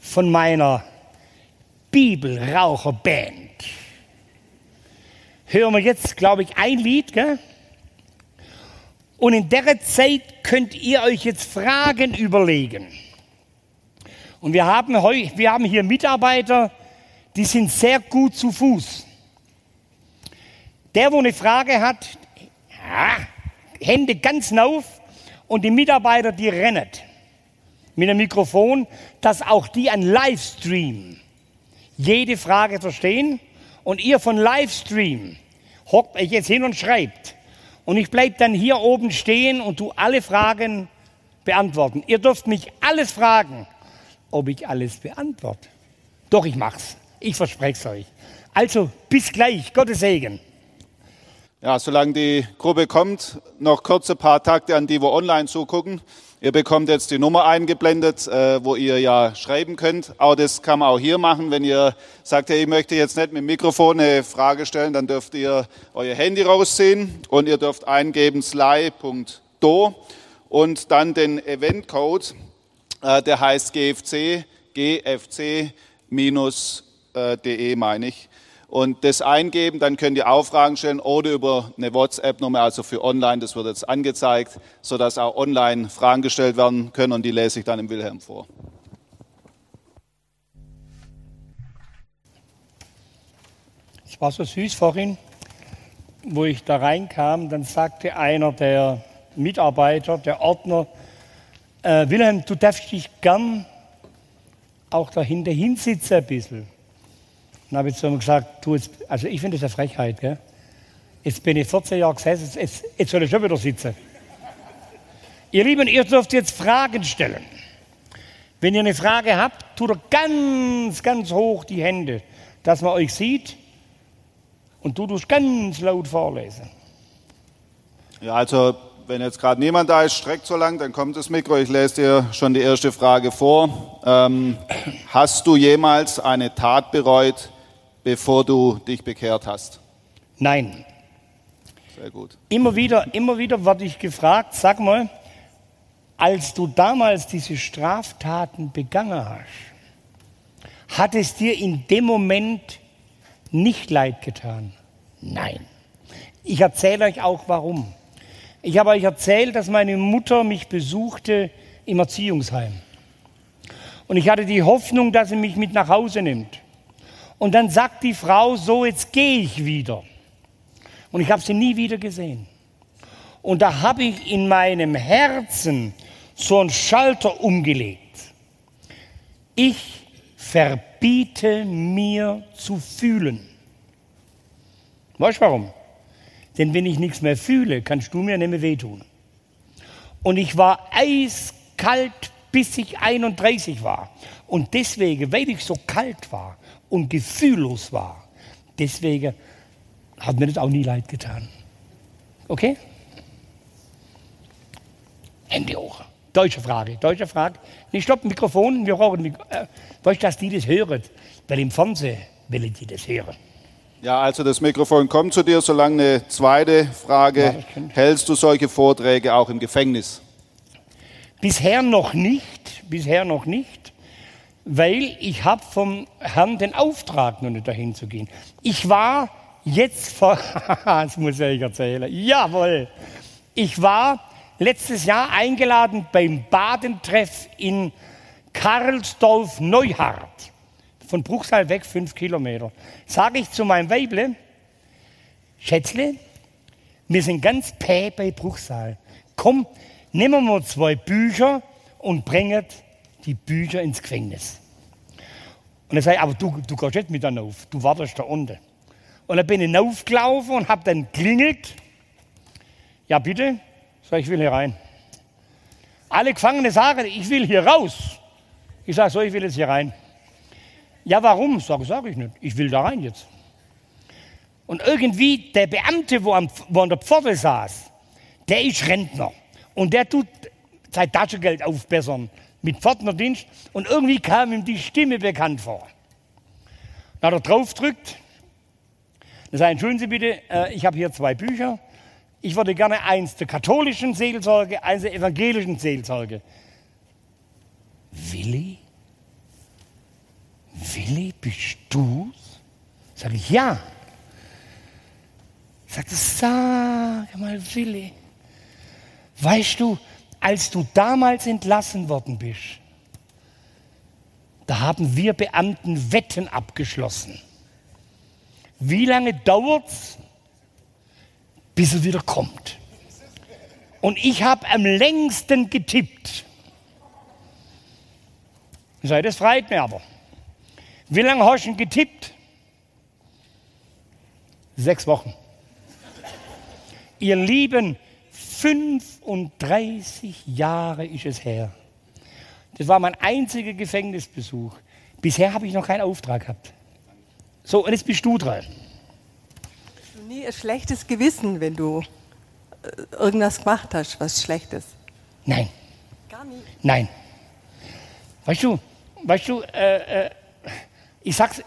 von meiner Bibelraucherband. Hören wir jetzt, glaube ich, ein Lied, gell? Und in der Zeit könnt ihr euch jetzt Fragen überlegen. Und wir haben, wir haben hier Mitarbeiter, die sind sehr gut zu Fuß. Der, wo eine Frage hat, Hände ganz auf und die Mitarbeiter, die rennen mit dem Mikrofon, dass auch die an Livestream jede Frage verstehen und ihr von Livestream hockt euch jetzt hin und schreibt. Und ich bleibe dann hier oben stehen und tu alle Fragen beantworten. Ihr dürft mich alles fragen, ob ich alles beantworte. Doch, ich mach's. Ich verspreche es euch. Also, bis gleich. Gottes Segen. Ja, solange die Gruppe kommt, noch kurze paar Takte an die, wo online zugucken. Ihr bekommt jetzt die Nummer eingeblendet, äh, wo ihr ja schreiben könnt. Auch das kann man auch hier machen. Wenn ihr sagt, hey, ich möchte jetzt nicht mit dem Mikrofon eine Frage stellen, dann dürft ihr euer Handy rausziehen und ihr dürft eingeben sly.do und dann den Eventcode, äh, der heißt GFC, GFC-de meine ich und das eingeben, dann könnt ihr auch Fragen stellen oder über eine WhatsApp-Nummer, also für online, das wird jetzt angezeigt, sodass auch online Fragen gestellt werden können und die lese ich dann im Wilhelm vor. Es war so süß vorhin, wo ich da reinkam, dann sagte einer der Mitarbeiter, der Ordner, äh, Wilhelm, du darfst dich gern auch dahinter hinsitzen ein bisschen. Dann habe ich zu ihm gesagt, du, jetzt, also ich finde das eine Frechheit. Gell? Jetzt bin ich 14 Jahre gesessen, jetzt, jetzt soll ich schon wieder sitzen. ihr Lieben, ihr dürft jetzt Fragen stellen. Wenn ihr eine Frage habt, tut ihr ganz, ganz hoch die Hände, dass man euch sieht und du tust ganz laut vorlesen. Ja, also wenn jetzt gerade niemand da ist, streckt so lang, dann kommt das Mikro. Ich lese dir schon die erste Frage vor. Ähm, hast du jemals eine Tat bereut, bevor du dich bekehrt hast? Nein. Sehr gut. Immer wieder, immer wieder werde ich gefragt, sag mal, als du damals diese Straftaten begangen hast, hat es dir in dem Moment nicht leid getan? Nein. Ich erzähle euch auch warum. Ich habe euch erzählt, dass meine Mutter mich besuchte im Erziehungsheim. Und ich hatte die Hoffnung, dass sie mich mit nach Hause nimmt. Und dann sagt die Frau, so jetzt gehe ich wieder. Und ich habe sie nie wieder gesehen. Und da habe ich in meinem Herzen so einen Schalter umgelegt. Ich verbiete mir zu fühlen. Weißt du warum? Denn wenn ich nichts mehr fühle, kannst du mir nicht mehr wehtun. Und ich war eiskalt, bis ich 31 war. Und deswegen, weil ich so kalt war und gefühllos war, deswegen hat mir das auch nie leid getan. Okay? Hände hoch. Deutsche Frage, deutsche Frage. Nicht stopp, Mikrofon, wir brauchen äh, du, dass die das hören? Weil im Fernsehen wollen die das hören. Ja, also das Mikrofon kommt zu dir. Solange eine zweite Frage. Ja. Hältst du solche Vorträge auch im Gefängnis? Bisher noch nicht, bisher noch nicht, weil ich habe vom Herrn den Auftrag, noch nicht dahin zu gehen. Ich war jetzt vor, das muss ich erzählen, jawohl, ich war letztes Jahr eingeladen beim Badentreff in Karlsdorf-Neuhardt, von Bruchsal weg fünf Kilometer. Sage ich zu meinem Weible, Schätzle, wir sind ganz päh bei Bruchsal. Komm, nehmen wir zwei Bücher und bringen die Bücher ins Gefängnis. Und er sagt, aber du, du gehst nicht mit dann auf, du wartest da unten. Und dann bin ich aufgelaufen und habe dann klingelt. Ja, bitte? Sag, ich will hier rein. Alle Gefangene sagen, ich will hier raus. Ich sage, so, ich will jetzt hier rein. Ja, warum? Sag, sag ich nicht. Ich will da rein jetzt. Und irgendwie der Beamte, wo, am, wo an der Pforte saß, der ist Rentner. Und der tut sein Taschengeld aufbessern mit Pförtnerdienst. Und irgendwie kam ihm die Stimme bekannt vor. Dann hat er draufgedrückt. Dann sagt, entschuldigen Sie bitte, äh, ich habe hier zwei Bücher. Ich würde gerne eins der katholischen Seelsorge, eins der evangelischen Seelsorge. Willi? Willi, bist du's? Sag ich, ja. Sagt er, sag mal, Willi, weißt du, als du damals entlassen worden bist, da haben wir Beamten Wetten abgeschlossen. Wie lange dauert's, bis er wieder kommt? Und ich habe am längsten getippt. Ich das freut mich aber. Wie lange hast du getippt? Sechs Wochen. Ihr Lieben, 35 Jahre ist es her. Das war mein einziger Gefängnisbesuch. Bisher habe ich noch keinen Auftrag gehabt. So, und jetzt bist du dran. Hast du nie ein schlechtes Gewissen, wenn du äh, irgendwas gemacht hast, was schlecht ist? Nein, Gar nie. nein. Weißt du, weißt du, äh, äh, ich, sag's,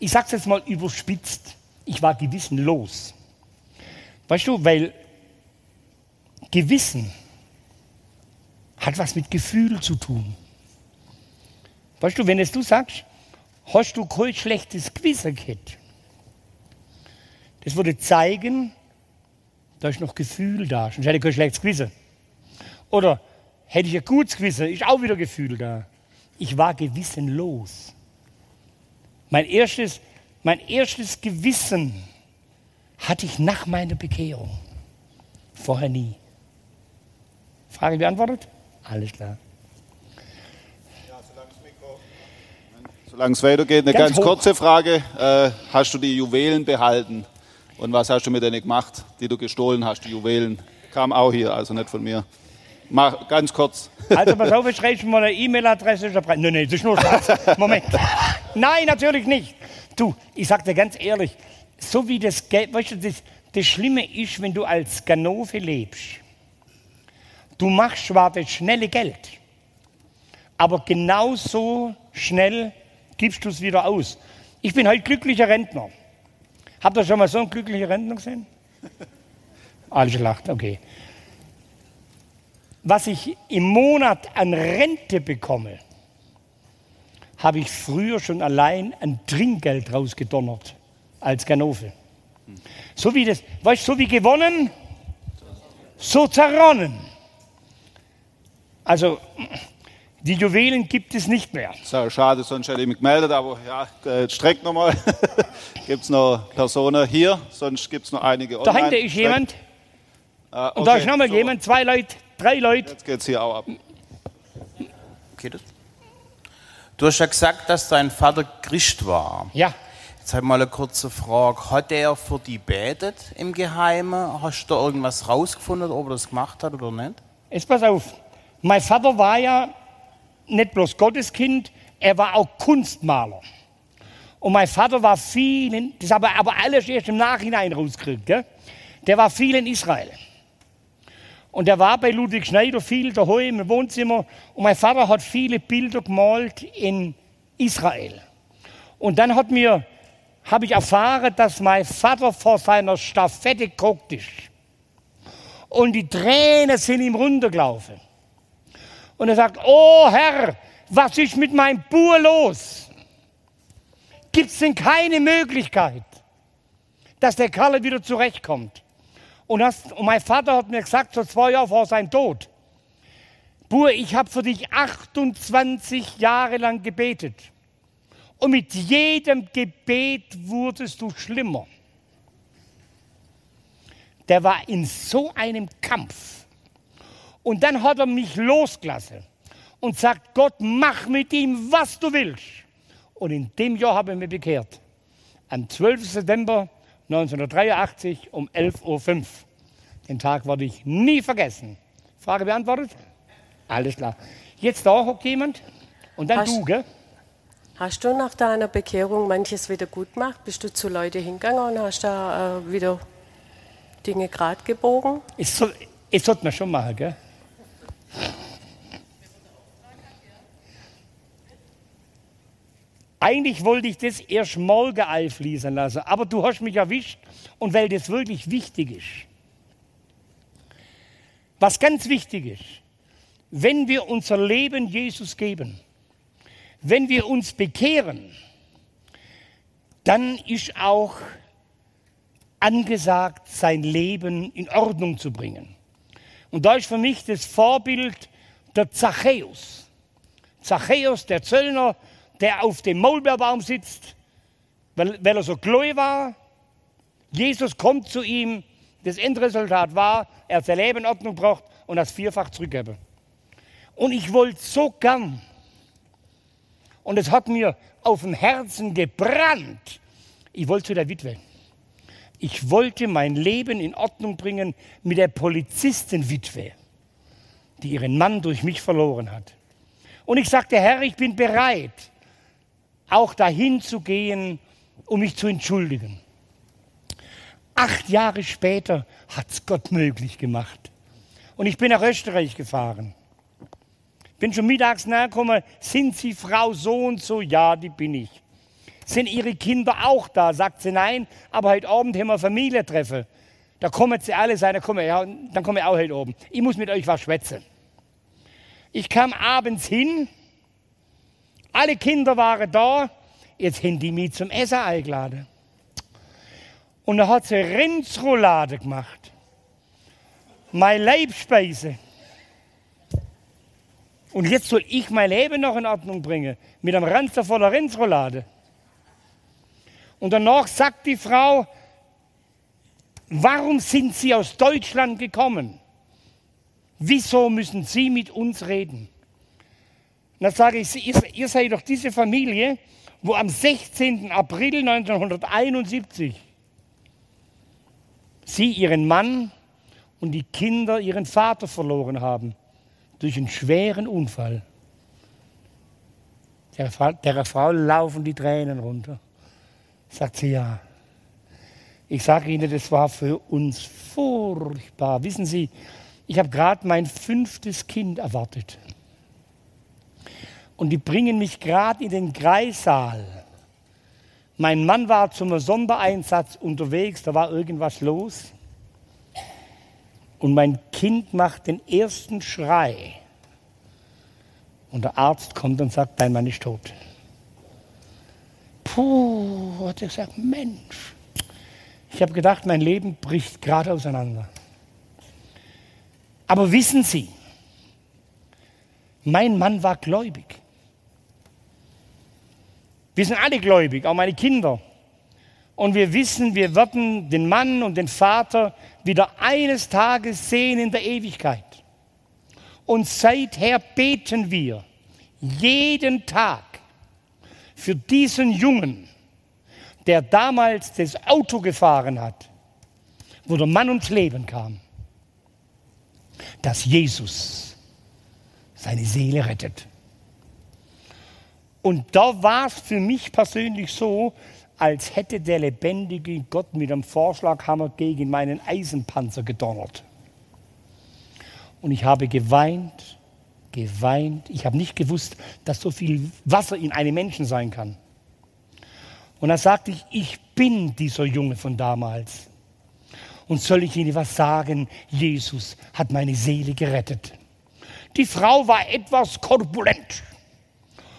ich sag's jetzt mal überspitzt. Ich war gewissenlos. Weißt du, weil Gewissen hat was mit Gefühl zu tun. Weißt du, wenn es du sagst, hast du kein schlechtes Gewissen gehabt, das würde zeigen, da ist noch Gefühl da, sonst hätte ich kein schlechtes Gewissen. Oder hätte ich ein gutes Gewissen, ist auch wieder Gefühl da. Ich war gewissenlos. Mein erstes, mein erstes Gewissen hatte ich nach meiner Bekehrung. Vorher nie. Frage beantwortet? Alles klar. Solange es weitergeht, eine Ganz ganz, kurze Frage. Äh, hast du die Juwelen behalten? Und was hast du mit denen gemacht, die du gestohlen hast? Die Juwelen kam auch hier, also nicht von mir. Mach ganz kurz. Also pass auf, ich schreibe mal eine E-Mail-Adresse. Nein, nein, das ist nur Spaß. Moment. Nein, natürlich nicht. Du, ich sag dir ganz ehrlich, so wie das Geld, weißt du, das, das Schlimme ist, wenn du als Ganove lebst. Du machst zwar das schnelle Geld, aber genauso schnell gibst du es wieder aus. Ich bin heute glücklicher Rentner. Habt ihr schon mal so einen glücklichen Rentner gesehen? Alles lacht, okay. Was ich im Monat an Rente bekomme, habe ich früher schon allein ein Trinkgeld rausgedonnert als Ganove. So wie das, weißt du, so wie gewonnen, so zerronnen. Also, die Juwelen gibt es nicht mehr. So, schade, sonst hätte ich mich gemeldet, aber ja, äh, streckt nochmal. gibt es noch Personen hier, sonst gibt es noch einige online. Dahinter ist jemand. Ah, okay. Und da ist nochmal so. jemand, zwei Leute, drei Leute. Jetzt geht es hier auch ab. Geht es? Du hast ja gesagt, dass dein Vater Christ war. Ja. Jetzt habe ich mal eine kurze Frage. Hat er für die betet im Geheimen? Hast du da irgendwas rausgefunden, ob er das gemacht hat oder nicht? Jetzt pass auf. Mein Vater war ja nicht bloß Gotteskind, er war auch Kunstmaler. Und mein Vater war viel, in, das habe ich aber alles erst im Nachhinein rausgekriegt, gell? der war viel in Israel. Und der war bei Ludwig Schneider viel daheim im Wohnzimmer. Und mein Vater hat viele Bilder gemalt in Israel. Und dann hat mir, habe ich erfahren, dass mein Vater vor seiner Stafette geguckt ist. Und die Tränen sind ihm runtergelaufen. Und er sagt, oh Herr, was ist mit meinem Bur los? Gibt es denn keine Möglichkeit, dass der Kerl wieder zurechtkommt? Und, das, und mein Vater hat mir gesagt, so zwei Jahre vor seinem Tod, Bur, ich habe für dich 28 Jahre lang gebetet. Und mit jedem Gebet wurdest du schlimmer. Der war in so einem Kampf. Und dann hat er mich losgelassen und sagt, Gott, mach mit ihm, was du willst. Und in dem Jahr habe ich mich bekehrt. Am 12. September 1983 um 11.05 Uhr. Den Tag werde ich nie vergessen. Frage beantwortet? Alles klar. Jetzt da hockt jemand und dann hast, du, gell? Hast du nach deiner Bekehrung manches wieder gut gemacht? Bist du zu Leuten hingegangen und hast da äh, wieder Dinge gerade gebogen? Es, soll, es sollte man schon machen, gell? Eigentlich wollte ich das erst morgen einfließen lassen, aber du hast mich erwischt und weil das wirklich wichtig ist. Was ganz wichtig ist, wenn wir unser Leben Jesus geben, wenn wir uns bekehren, dann ist auch angesagt, sein Leben in Ordnung zu bringen. Und da ist für mich das Vorbild der Zachäus. Zachäus, der Zöllner, der auf dem Maulbeerbaum sitzt, weil, weil er so gläubig war. Jesus kommt zu ihm. Das Endresultat war, er hat sein Leben in Ordnung gebracht und das vierfach zurückgegeben. Und ich wollte so gern. Und es hat mir auf dem Herzen gebrannt. Ich wollte zu der Witwe. Ich wollte mein Leben in Ordnung bringen mit der Polizistenwitwe, die ihren Mann durch mich verloren hat. Und ich sagte, Herr, ich bin bereit, auch dahin zu gehen, um mich zu entschuldigen. Acht Jahre später hat es Gott möglich gemacht. Und ich bin nach Österreich gefahren. Bin schon mittags nachgekommen, sind Sie Frau so und so? Ja, die bin ich. Sind Ihre Kinder auch da? Sagt sie nein, aber heute Abend haben wir Familientreffen. Da kommen sie alle sein, dann komme ja, dann komme ich auch heute oben. Ich muss mit euch was schwätzen. Ich kam abends hin, alle Kinder waren da, jetzt haben die mich zum Essen eingeladen. Und dann hat sie Rindsroulade gemacht. Meine Leibspeise. Und jetzt soll ich mein Leben noch in Ordnung bringen. Mit einem Ranzer voller Rindsroulade. Und danach sagt die Frau, warum sind Sie aus Deutschland gekommen? Wieso müssen Sie mit uns reden? Und dann sage ich, ihr seid doch diese Familie, wo am 16. April 1971 Sie ihren Mann und die Kinder ihren Vater verloren haben. durch einen schweren Unfall. Der, der Frau laufen die Tränen runter. Sagt sie ja. Ich sage Ihnen, das war für uns furchtbar. Wissen Sie, ich habe gerade mein fünftes Kind erwartet. Und die bringen mich gerade in den Kreissaal. Mein Mann war zum Sondereinsatz unterwegs, da war irgendwas los. Und mein Kind macht den ersten Schrei. Und der Arzt kommt und sagt, dein Mann ist tot. Puh, hat er gesagt, Mensch. Ich habe gedacht, mein Leben bricht gerade auseinander. Aber wissen Sie, mein Mann war gläubig. Wir sind alle gläubig, auch meine Kinder. Und wir wissen, wir werden den Mann und den Vater wieder eines Tages sehen in der Ewigkeit. Und seither beten wir jeden Tag für diesen Jungen, der damals das Auto gefahren hat, wo der Mann ums Leben kam, dass Jesus seine Seele rettet. Und da war es für mich persönlich so, als hätte der lebendige Gott mit einem Vorschlaghammer gegen meinen Eisenpanzer gedonnert. Und ich habe geweint, geweint. Ich habe nicht gewusst, dass so viel Wasser in einem Menschen sein kann. Und da sagte ich, ich bin dieser Junge von damals. Und soll ich Ihnen was sagen? Jesus hat meine Seele gerettet. Die Frau war etwas korpulent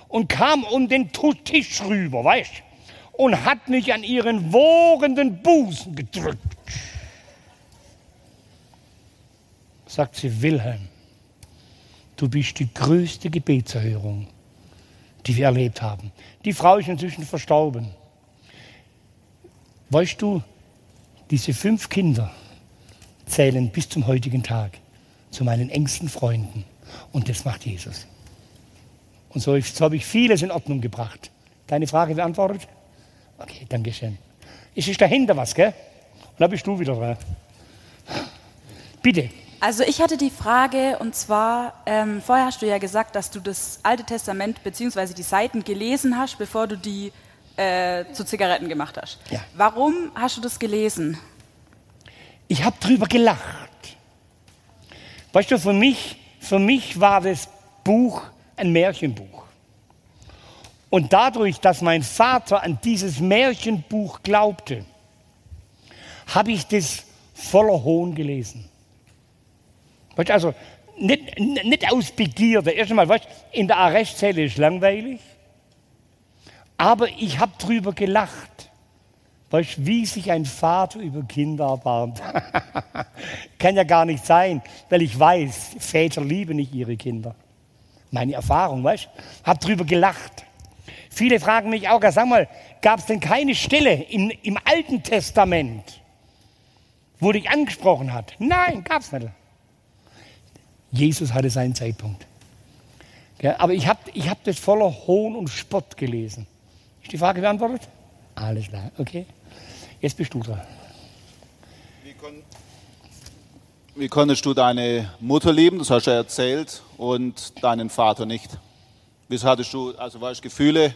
und kam um den Tisch rüber, weißt und hat mich an ihren wogenden Busen gedrückt. Sagt sie, Wilhelm, du bist die größte Gebetserhörung, die wir erlebt haben. Die Frau ist inzwischen verstorben. Weißt du, diese fünf Kinder zählen bis zum heutigen Tag zu meinen engsten Freunden. Und das macht Jesus. Und so, so habe ich vieles in Ordnung gebracht. Deine Frage beantwortet? Okay, danke schön. Es ist dahinter was, gell? Und da bist du wieder dran. Bitte. Also ich hatte die Frage, und zwar, ähm, vorher hast du ja gesagt, dass du das Alte Testament bzw. die Seiten gelesen hast, bevor du die äh, zu Zigaretten gemacht hast. Ja. Warum hast du das gelesen? Ich habe drüber gelacht. Weißt du, für mich, für mich war das Buch ein Märchenbuch. Und dadurch, dass mein Vater an dieses Märchenbuch glaubte, habe ich das voller Hohn gelesen. Weißt du, also nicht, nicht aus Begierde. Erstmal, weißt in der Arrestzelle ist langweilig, aber ich habe drüber gelacht. Weißt wie sich ein Vater über Kinder erbarmt. Kann ja gar nicht sein, weil ich weiß, Väter lieben nicht ihre Kinder. Meine Erfahrung, weißt du? Hab drüber gelacht. Viele fragen mich auch, sag mal, gab es denn keine Stelle in, im Alten Testament, wo dich angesprochen hat? Nein, gab es nicht. Jesus hatte seinen Zeitpunkt. Ja, aber ich habe ich hab das voller Hohn und Spott gelesen. Ist die Frage beantwortet? Alles klar, okay. Jetzt bist du dran. Wie, kon wie konntest du deine Mutter lieben, das hast du ja erzählt, und deinen Vater nicht? Wieso hattest du, also weißt, Gefühle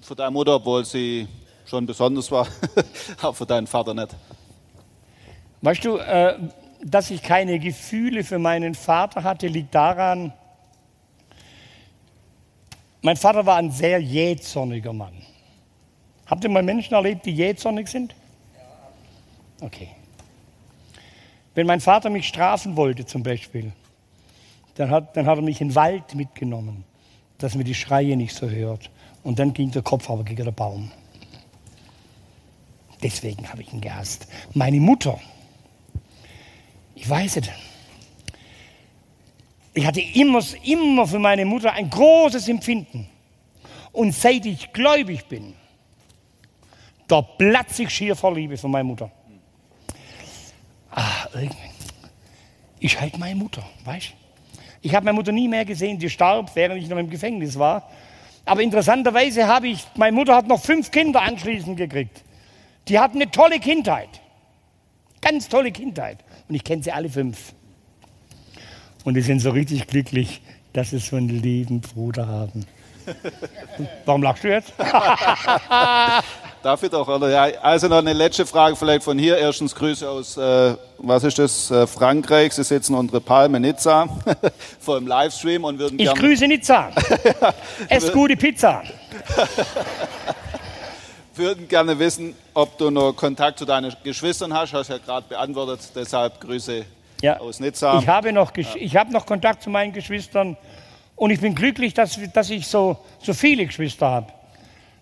für deine Mutter, obwohl sie schon besonders war, aber für deinen Vater nicht? Weißt du, äh, dass ich keine Gefühle für meinen Vater hatte, liegt daran, mein Vater war ein sehr jähzorniger Mann. Habt ihr mal Menschen erlebt, die jähzornig sind? Okay. Wenn mein Vater mich strafen wollte zum Beispiel, dann hat, dann hat er mich in den Wald mitgenommen, dass man die Schreie nicht so hört. Und dann ging der Kopf aber gegen den Baum. Deswegen habe ich ihn gehasst. Meine Mutter, ich weiß es, ich hatte immer, immer für meine Mutter ein großes Empfinden. Und seit ich gläubig bin, da platze ich schier vor Liebe für meine Mutter. Ah, irgendwie. Ich halt meine Mutter, weißt Ich habe meine Mutter nie mehr gesehen, die starb, während ich noch im Gefängnis war. Aber interessanterweise habe ich, meine Mutter hat noch fünf Kinder anschließend gekriegt. Die hatten eine tolle Kindheit. Ganz tolle Kindheit. Und ich kenne sie alle fünf. Und die sind so richtig glücklich, dass sie so einen lieben Bruder haben. Warum lachst du jetzt? Dafür doch, oder? Ja, also noch eine letzte Frage vielleicht von hier. Erstens Grüße aus, äh, was ist das, äh, Frankreich. Sie sitzen unter Palme Nizza vor dem Livestream und würden Ich grüße Nizza. Ess gute Pizza. Würden gerne wissen, ob du noch Kontakt zu deinen Geschwistern hast. Hast ja gerade beantwortet, deshalb Grüße Ja. aus Nizza. Ich habe noch, Gesch- ich habe noch Kontakt zu meinen Geschwistern und ich bin glücklich, dass, dass ich so, so viele Geschwister habe.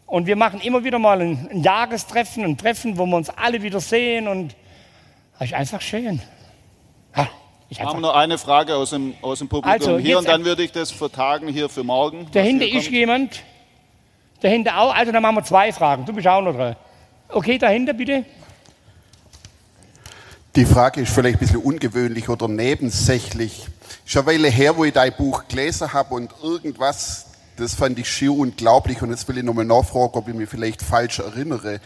Und wir machen immer wieder mal ein, ein Jahrestreffen, ein Treffen, wo wir uns alle wieder sehen und das ist einfach schön. Ha, haben einfach, noch eine Frage aus dem, aus dem Publikum Also, hier und dann würde ich das vertagen hier für morgen. dahinter hier ist jemand, dahinter auch, also dann machen wir zwei Fragen. Du bist auch noch dran. Okay, dahinter bitte. Die Frage ist vielleicht ein bisschen ungewöhnlich oder nebensächlich. Schon eine Weile her, wo ich dein Buch gelesen habe und irgendwas, das fand ich schier unglaublich und jetzt will ich nochmal nachfragen, ob ich mich vielleicht falsch erinnere.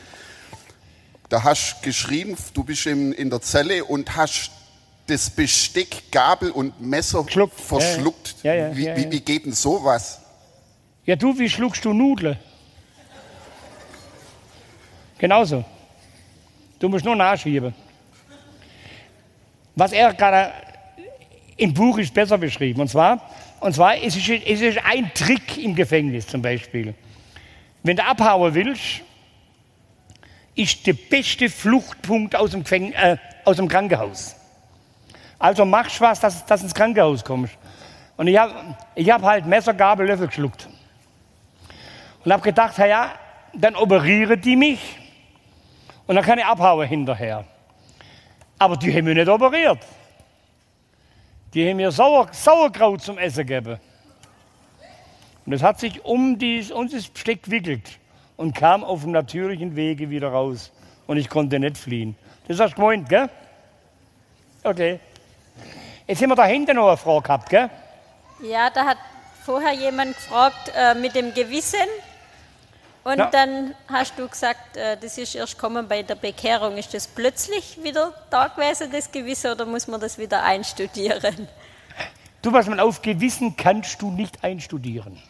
Da hast du geschrieben, du bist in, der Zelle und hast das Besteck, Gabel und Messer Schluckt. verschluckt. Ja, ja, ja, wie, wie, wie geht denn sowas? Ja, du, wie schluckst du Nudeln? Genauso. Du musst nur nachschieben. Was er gerade im Buch ist besser beschrieben. Und zwar, und zwar es ist es ist ein Trick im Gefängnis zum Beispiel. Wenn du abhauen willst, ist der beste Fluchtpunkt aus dem, Gefäng äh, aus dem Krankenhaus. Also machst was, dass, dass du ins Krankenhaus kommst. Und ich habe ich hab halt Messer, Gabel, Löffel geschluckt. Und habe gedacht, ja, ja, dann operieren die mich und dann kann ich abhauen hinterher. Aber die haben mich nicht operiert. Die haben mir Sauer, Sauerkraut zum Essen gegeben. Und es hat sich um, dies, um das Besteck gewickelt und kam auf dem natürlichen Wege wieder raus. Und ich konnte nicht fliehen. Das hast du gemeint, gell? Okay. Jetzt haben wir da hinten noch eine Frage gehabt, gell? Ja, da hat vorher jemand gefragt äh, mit dem Gewissen. Und Ja. dann hast du gesagt, äh, das ist erst kommen bei der Bekehrung. Ist das plötzlich wieder da gewesen, das Gewissen, oder muss man das wieder einstudieren? Du, pass mal auf, Gewissen kannst du nicht einstudieren.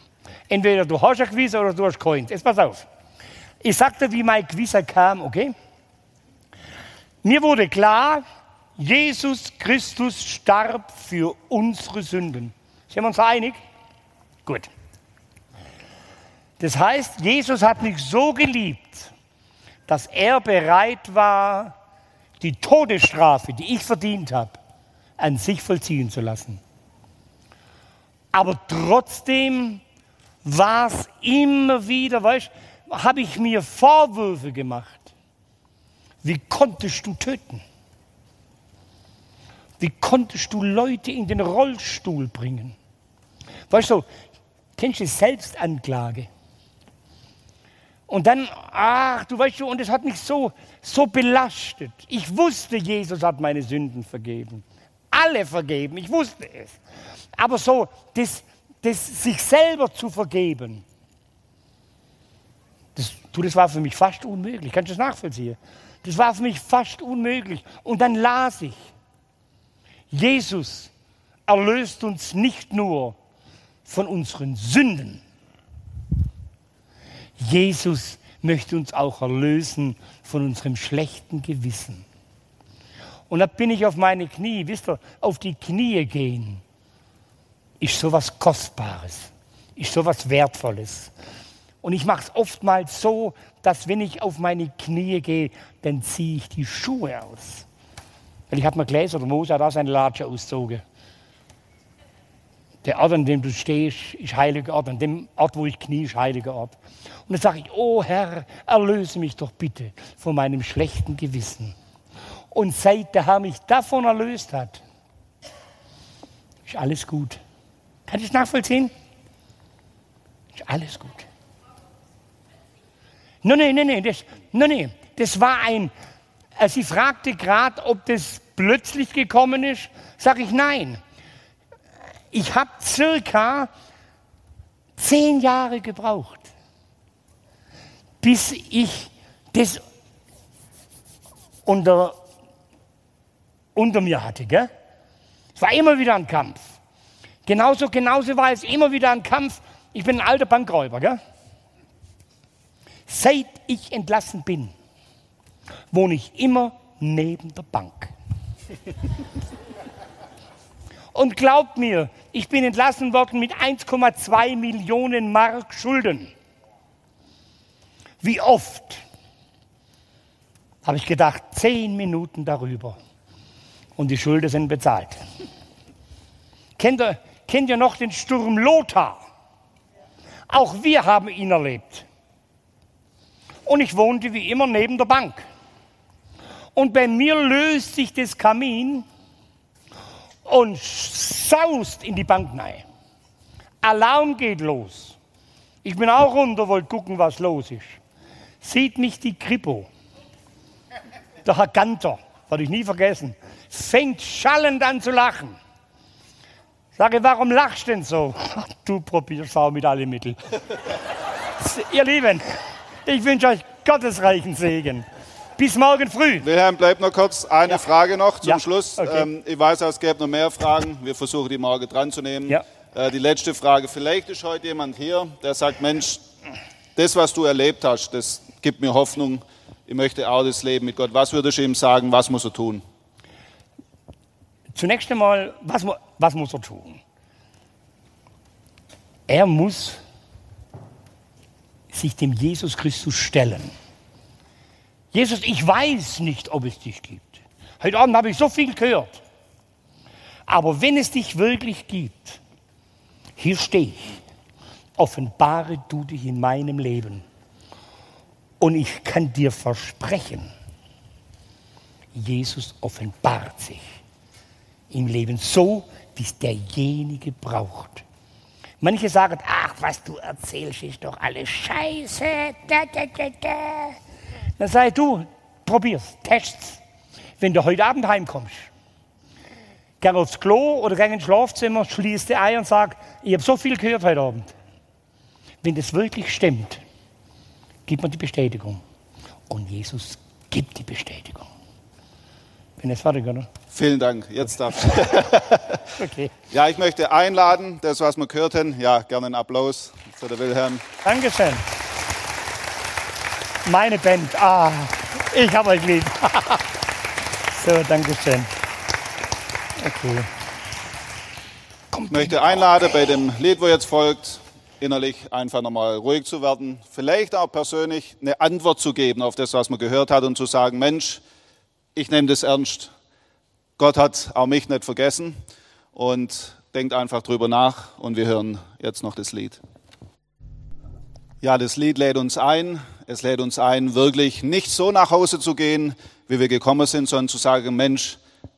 Entweder du hast ein Gewissen oder du hast keins. Jetzt pass auf. Ich sagte, wie mein Gewissen kam, okay? Mir wurde klar, Jesus Christus starb für unsere Sünden. Sind wir uns einig? Gut. Das heißt, Jesus hat mich so geliebt, dass er bereit war, die Todesstrafe, die ich verdient habe, an sich vollziehen zu lassen. Aber trotzdem war es immer wieder, weißt habe ich mir Vorwürfe gemacht. Wie konntest du töten? Wie konntest du Leute in den Rollstuhl bringen? Weißt du, kennst du Selbstanklage? Und dann, ach, du weißt schon, und es hat mich so, so belastet. Ich wusste, Jesus hat meine Sünden vergeben. Alle vergeben, ich wusste es. Aber so, das, das sich selber zu vergeben, das, du, das war für mich fast unmöglich. Kannst du das nachvollziehen? Das war für mich fast unmöglich. Und dann las ich, Jesus erlöst uns nicht nur von unseren Sünden, Jesus möchte uns auch erlösen von unserem schlechten Gewissen. Und da bin ich auf meine Knie, wisst ihr, auf die Knie gehen, ist so was Kostbares, ist so was Wertvolles. Und ich mache es oftmals so, dass wenn ich auf meine Knie gehe, dann ziehe ich die Schuhe aus. Weil ich habe mir gelesen, oder Mose hat auch seine Latsche ausgezogen. Der Ort, an dem du stehst, ist heiliger Ort. An dem Ort, wo ich knie, ist heiliger Ort. Und dann sage ich, oh Herr, erlöse mich doch bitte von meinem schlechten Gewissen. Und seit der Herr mich davon erlöst hat, ist alles gut. Kann ich nachvollziehen? Ist alles gut. Nein, nein, nein, nein, das, nein, nein, das war ein, sie fragte gerade, ob das plötzlich gekommen ist. Sag ich nein. Ich habe circa zehn Jahre gebraucht, bis ich das unter, unter mir hatte. Gell? Es war immer wieder ein Kampf. Genauso, genauso war es immer wieder ein Kampf. Ich bin ein alter Bankräuber, gell? Seit ich entlassen bin, wohne ich immer neben der Bank. Und glaubt mir, ich bin entlassen worden mit 1,2 Millionen Mark Schulden. Wie oft habe ich gedacht, zehn Minuten darüber und die Schulden sind bezahlt. Kennt ihr, kennt ihr noch den Sturm Lothar? Auch wir haben ihn erlebt. Und ich wohnte wie immer neben der Bank. Und bei mir löst sich das Kamin und saust in die Bank rein. Alarm geht los. Ich bin auch runter, wollte gucken, was los ist. Sieht mich die Kripo, der Herr Ganter, werde ich nie vergessen, fängt schallend an zu lachen. Sage, warum lachst du denn so? Du probierst auch mit allen Mitteln. Ihr Lieben, ich wünsche euch gottesreichen Segen. Bis morgen früh. Wilhelm, bleibt noch kurz eine Ja. Frage noch zum Ja, Schluss. okay. Ähm, ich weiß, es gäbe noch mehr Fragen. Wir versuchen die morgen dran zu nehmen. Ja. Äh, die letzte Frage. Vielleicht ist heute jemand hier, der sagt, Mensch, das, was du erlebt hast, das gibt mir Hoffnung. Ich möchte auch das Leben mit Gott. Was würdest du ihm sagen? Was muss er tun? Zunächst einmal, was, was muss er tun? Er muss sich dem Jesus Christus stellen. Jesus, ich weiß nicht, ob es dich gibt. Heute Abend habe ich so viel gehört. Aber wenn es dich wirklich gibt, hier stehe ich, offenbare du dich in meinem Leben. Und ich kann dir versprechen, Jesus offenbart sich im Leben so, wie es derjenige braucht. Manche sagen, ach, was du erzählst, ist doch alles Scheiße. Da, da, da, da. Dann ich, du, probier's, test's. Wenn du heute Abend heimkommst, geh aufs Klo oder geh ins Schlafzimmer, schließ die Eier und sag, ich habe so viel gehört heute Abend. Wenn das wirklich stimmt, gibt man die Bestätigung. Und Jesus gibt die Bestätigung. Bin jetzt fertig, oder? Vielen Dank. Jetzt darf Okay. Ja, ich möchte einladen, das, was wir gehört haben. Ja, gerne einen Applaus für den Wilhelm. Dankeschön. Meine Band. Ah, ich habe euch lieb. so, Dankeschön. Okay. Ich möchte einladen, bei dem Lied, wo jetzt folgt, innerlich einfach nochmal ruhig zu werden. Vielleicht auch persönlich eine Antwort zu geben auf das, was man gehört hat und zu sagen, Mensch, ich nehme das ernst. Gott hat auch mich nicht vergessen und denkt einfach drüber nach und wir hören jetzt noch das Lied. Ja, das Lied lädt uns ein. Es lädt uns ein, wirklich nicht so nach Hause zu gehen, wie wir gekommen sind, sondern zu sagen, Mensch,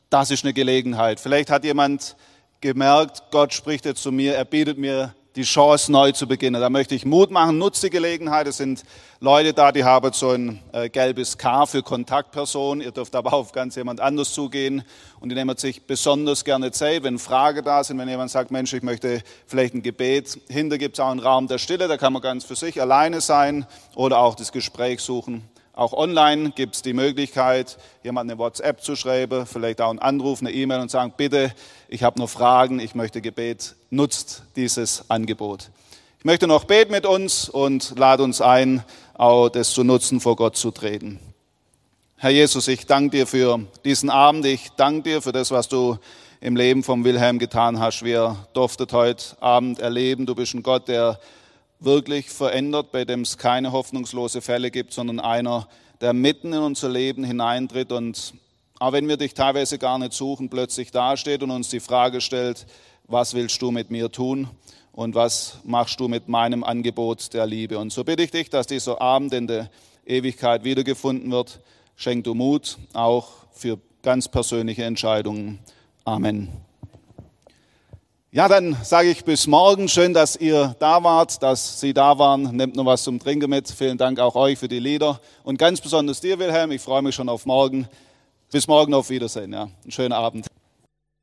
das ist eine Gelegenheit. Vielleicht hat jemand gemerkt, Gott spricht jetzt zu mir, er bietet mir die Chance, neu zu beginnen. Da möchte ich Mut machen, nutzt die Gelegenheit. Es sind Leute da, die haben so ein äh, gelbes K für Kontaktperson. Ihr dürft aber auf ganz jemand anders zugehen. Und die nehmen sich besonders gerne Zeit, wenn Fragen da sind, wenn jemand sagt, Mensch, ich möchte vielleicht ein Gebet. Hinter gibt es auch einen Raum der Stille, da kann man ganz für sich alleine sein oder auch das Gespräch suchen. Auch online gibt es die Möglichkeit, jemand eine WhatsApp zu schreiben, vielleicht auch einen Anruf, eine E-Mail und sagen, bitte, ich habe noch Fragen, ich möchte Gebet. Nutzt dieses Angebot. Ich möchte noch beten mit uns und lade uns ein, auch das zu nutzen, vor Gott zu treten. Herr Jesus, ich danke dir für diesen Abend. Ich danke dir für das, was du im Leben von Wilhelm getan hast. Wir durften heute Abend erleben, du bist ein Gott, der wirklich verändert, bei dem es keine hoffnungslose Fälle gibt, sondern einer, der mitten in unser Leben hineintritt und auch wenn wir dich teilweise gar nicht suchen, plötzlich dasteht und uns die Frage stellt, was willst du mit mir tun und was machst du mit meinem Angebot der Liebe. Und so bitte ich dich, dass dieser Abend in der Ewigkeit wiedergefunden wird. Schenk du Mut, auch für ganz persönliche Entscheidungen. Amen. Ja, dann sage ich bis morgen. Schön, dass ihr da wart, dass Sie da waren. Nehmt noch was zum Trinken mit. Vielen Dank auch euch für die Lieder. Und ganz besonders dir, Wilhelm. Ich freue mich schon auf morgen. Bis morgen auf Wiedersehen. Ja. Einen schönen Abend.